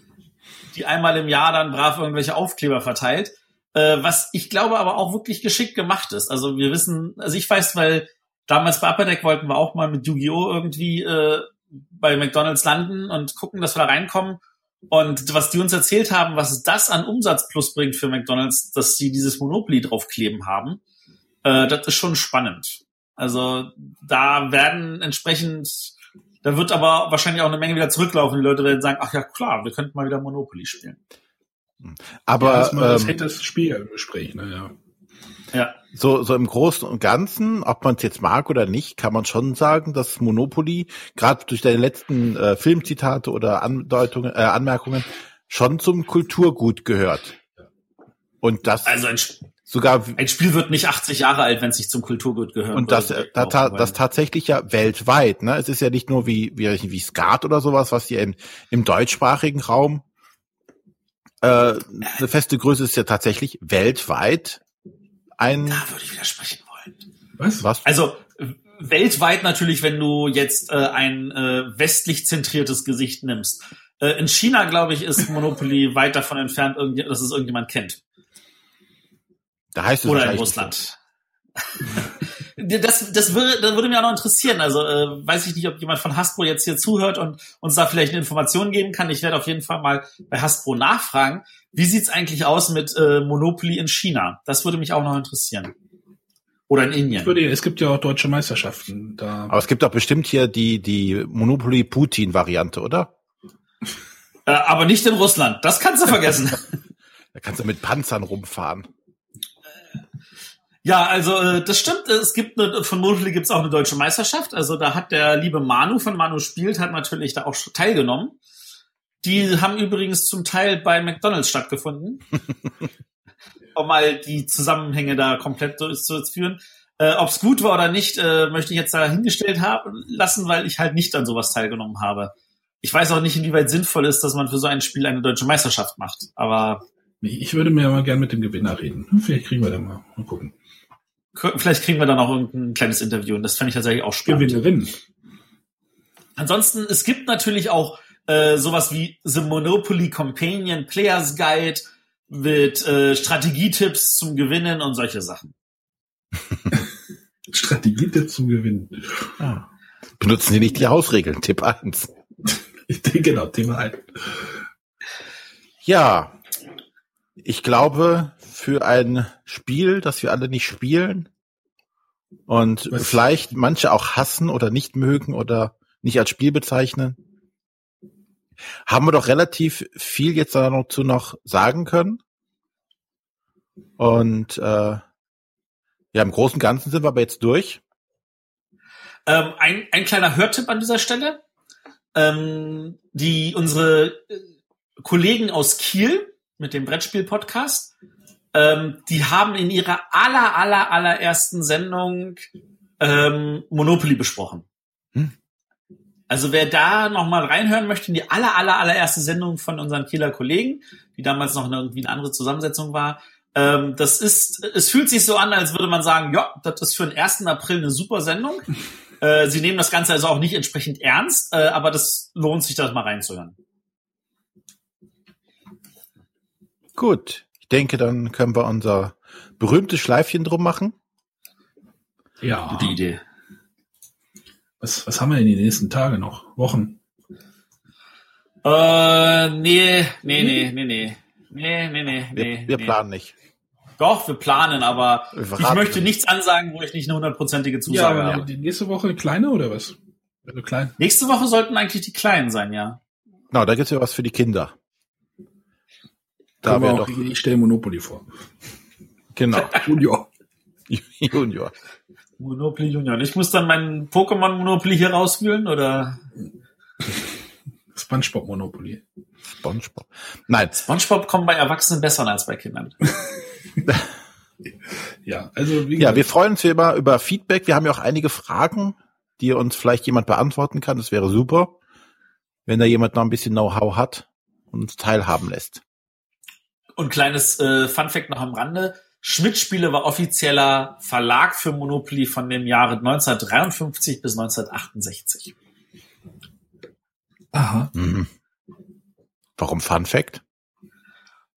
die einmal im Jahr dann brav irgendwelche Aufkleber verteilt. Äh, was ich glaube aber auch wirklich geschickt gemacht ist. Also wir wissen, also ich weiß, weil damals bei Upper Deck wollten wir auch mal mit Yu-Gi-Oh! irgendwie äh, bei McDonalds landen und gucken, dass wir da reinkommen. Und was die uns erzählt haben, was das an Umsatz plus bringt für McDonalds, dass sie dieses Monopoly draufkleben haben, äh, das ist schon spannend. Also da werden entsprechend, da wird aber wahrscheinlich auch eine Menge wieder zurücklaufen. Die Leute werden sagen, ach ja klar, wir könnten mal wieder Monopoly spielen. Aber ja, das, das ähm, hätte das Spiel im Gespräch, naja. Ja. so, so im Großen und Ganzen, ob man es jetzt mag oder nicht, kann man schon sagen, dass Monopoly, gerade durch deine letzten äh, Filmzitate oder Andeutungen, äh, Anmerkungen, schon zum Kulturgut gehört. Und das Also sogar ein Spiel wird nicht 80 Jahre alt, wenn es sich zum Kulturgut gehört. und das, äh, da, ta- das tatsächlich ja weltweit. Ne? Es ist ja nicht nur wie, wie, wie Skat oder sowas, was hier im, im deutschsprachigen Raum äh, eine feste Größe ist ja tatsächlich weltweit ein Da würde ich widersprechen wollen. Was? was Also weltweit natürlich, wenn du jetzt äh, ein äh, westlich zentriertes Gesicht nimmst. Äh, in China, glaube ich, ist Monopoly weit davon entfernt, dass es irgendjemand kennt. Da heißt es Oder in Russland. Das, das, würde, das würde mich auch noch interessieren. Also äh, weiß ich nicht, ob jemand von Hasbro jetzt hier zuhört und uns da vielleicht eine Information geben kann. Ich werde auf jeden Fall mal bei Hasbro nachfragen. Wie sieht's eigentlich aus mit äh, Monopoly in China? Das würde mich auch noch interessieren. Oder in Ich Indien. würde, es gibt ja auch deutsche Meisterschaften. Da Aber es gibt doch bestimmt hier die, die Monopoly Putin-Variante, oder? Äh, aber nicht in Russland. Das kannst du vergessen. Da kannst du mit Panzern rumfahren. Ja, also äh, das stimmt. Es gibt eine, von Monopoly gibt es auch eine deutsche Meisterschaft. Also da hat der liebe Manu von Manu spielt hat natürlich da auch teilgenommen. Die haben übrigens zum Teil bei McDonald's stattgefunden, um mal die Zusammenhänge da komplett durchzuführen. Äh, Ob es gut war oder nicht, äh, möchte ich jetzt da hingestellt haben lassen, weil ich halt nicht an sowas teilgenommen habe. Ich weiß auch nicht, inwieweit sinnvoll ist, dass man für so ein Spiel eine deutsche Meisterschaft macht. Aber ich würde mir mal gern mit dem Gewinner reden. Vielleicht kriegen wir da mal. Mal gucken. Vielleicht kriegen wir dann auch irgendein kleines Interview und das fände ich tatsächlich auch spannend. Gewinnerin. Ansonsten, es gibt natürlich auch äh, sowas wie The Monopoly Companion Players Guide mit äh, Strategietipps zum Gewinnen und solche Sachen. Strategietipps zum Gewinnen. Benutzen Sie nicht die Hausregeln. Tipp 1. Ich denke, genau, Thema ein. Ja, ich glaube, für ein Spiel, das wir alle nicht spielen und Was? vielleicht manche auch hassen oder nicht mögen oder nicht als Spiel bezeichnen, haben wir doch relativ viel jetzt dazu noch sagen können. Und äh, ja, im Großen und Ganzen sind wir aber jetzt durch. Ähm, ein, ein kleiner Hörtipp an dieser Stelle. Ähm, die unsere äh, Kollegen aus Kiel mit dem Brettspiel-Podcast, ähm, die haben in ihrer aller, aller, allerersten Sendung ähm, Monopoly besprochen. Hm. Also wer da noch mal reinhören möchte in die aller, aller, allererste Sendung von unseren Kieler Kollegen, die damals noch eine, irgendwie eine andere Zusammensetzung war, ähm, das ist, es fühlt sich so an, als würde man sagen, ja, das ist für den 1. April eine super Sendung. Äh, sie nehmen das Ganze also auch nicht entsprechend ernst, äh, aber das lohnt sich, das mal reinzuhören. Gut, denke, dann können wir unser berühmtes Schleifchen drum machen. Ja. Gute Idee. Was, was haben wir in den nächsten Tagen noch? Wochen? Äh, nee, nee, nee, nee, nee. Nee, nee, nee, Wir, nee. wir nee. planen nicht. Doch, wir planen, aber Wir ich möchte nicht. nichts ansagen, wo ich nicht eine hundertprozentige Zusage Ja, habe. die nächste Woche eine kleine oder was? Also klein. Nächste Woche sollten eigentlich die Kleinen sein, ja. Genau, da gibt's ja was für die Kinder. Da wir auch, doch, ich stelle Monopoly vor. genau, Junior. Junior. Monopoly Junior. Ich muss dann mein Pokémon Monopoly hier rauswühlen, oder? SpongeBob Monopoly. SpongeBob. Nein. SpongeBob kommt bei Erwachsenen besser als bei Kindern. ja, also wie Ja, wir freuen uns über, über Feedback. Wir haben ja auch einige Fragen, die uns vielleicht jemand beantworten kann. Das wäre super, wenn da jemand noch ein bisschen Know-how hat und uns teilhaben lässt. Und kleines äh, Funfact noch am Rande. Schmidt-Spiele war offizieller Verlag für Monopoly von dem Jahre 1953 bis 1968. Aha. Mhm. Warum Fun Fact?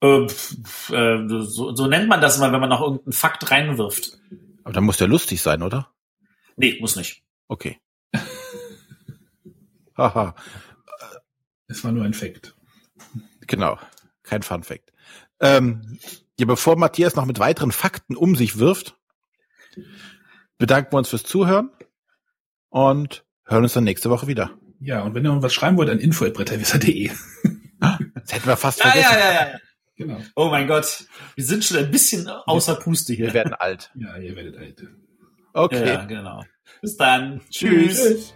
Äh, äh, so, so nennt man das mal, wenn man noch irgendeinen Fakt reinwirft. Aber dann muss der lustig sein, oder? Nee, muss nicht. Okay. Haha. Es war nur ein Fakt. Genau, kein Fun Fact. Ähm, ja, bevor Matthias noch mit weiteren Fakten um sich wirft, bedanken wir uns fürs Zuhören und hören uns dann nächste Woche wieder. Ja, und wenn ihr was schreiben wollt, an info.bretterwisser.de. Das hätten wir fast vergessen. Ja, ja, ja, ja. Genau. Oh mein Gott, wir sind schon ein bisschen außer Puste hier. Wir werden alt. Ja, ihr werdet alt. Okay. Ja, genau. Bis dann. Tschüss. Tschüss.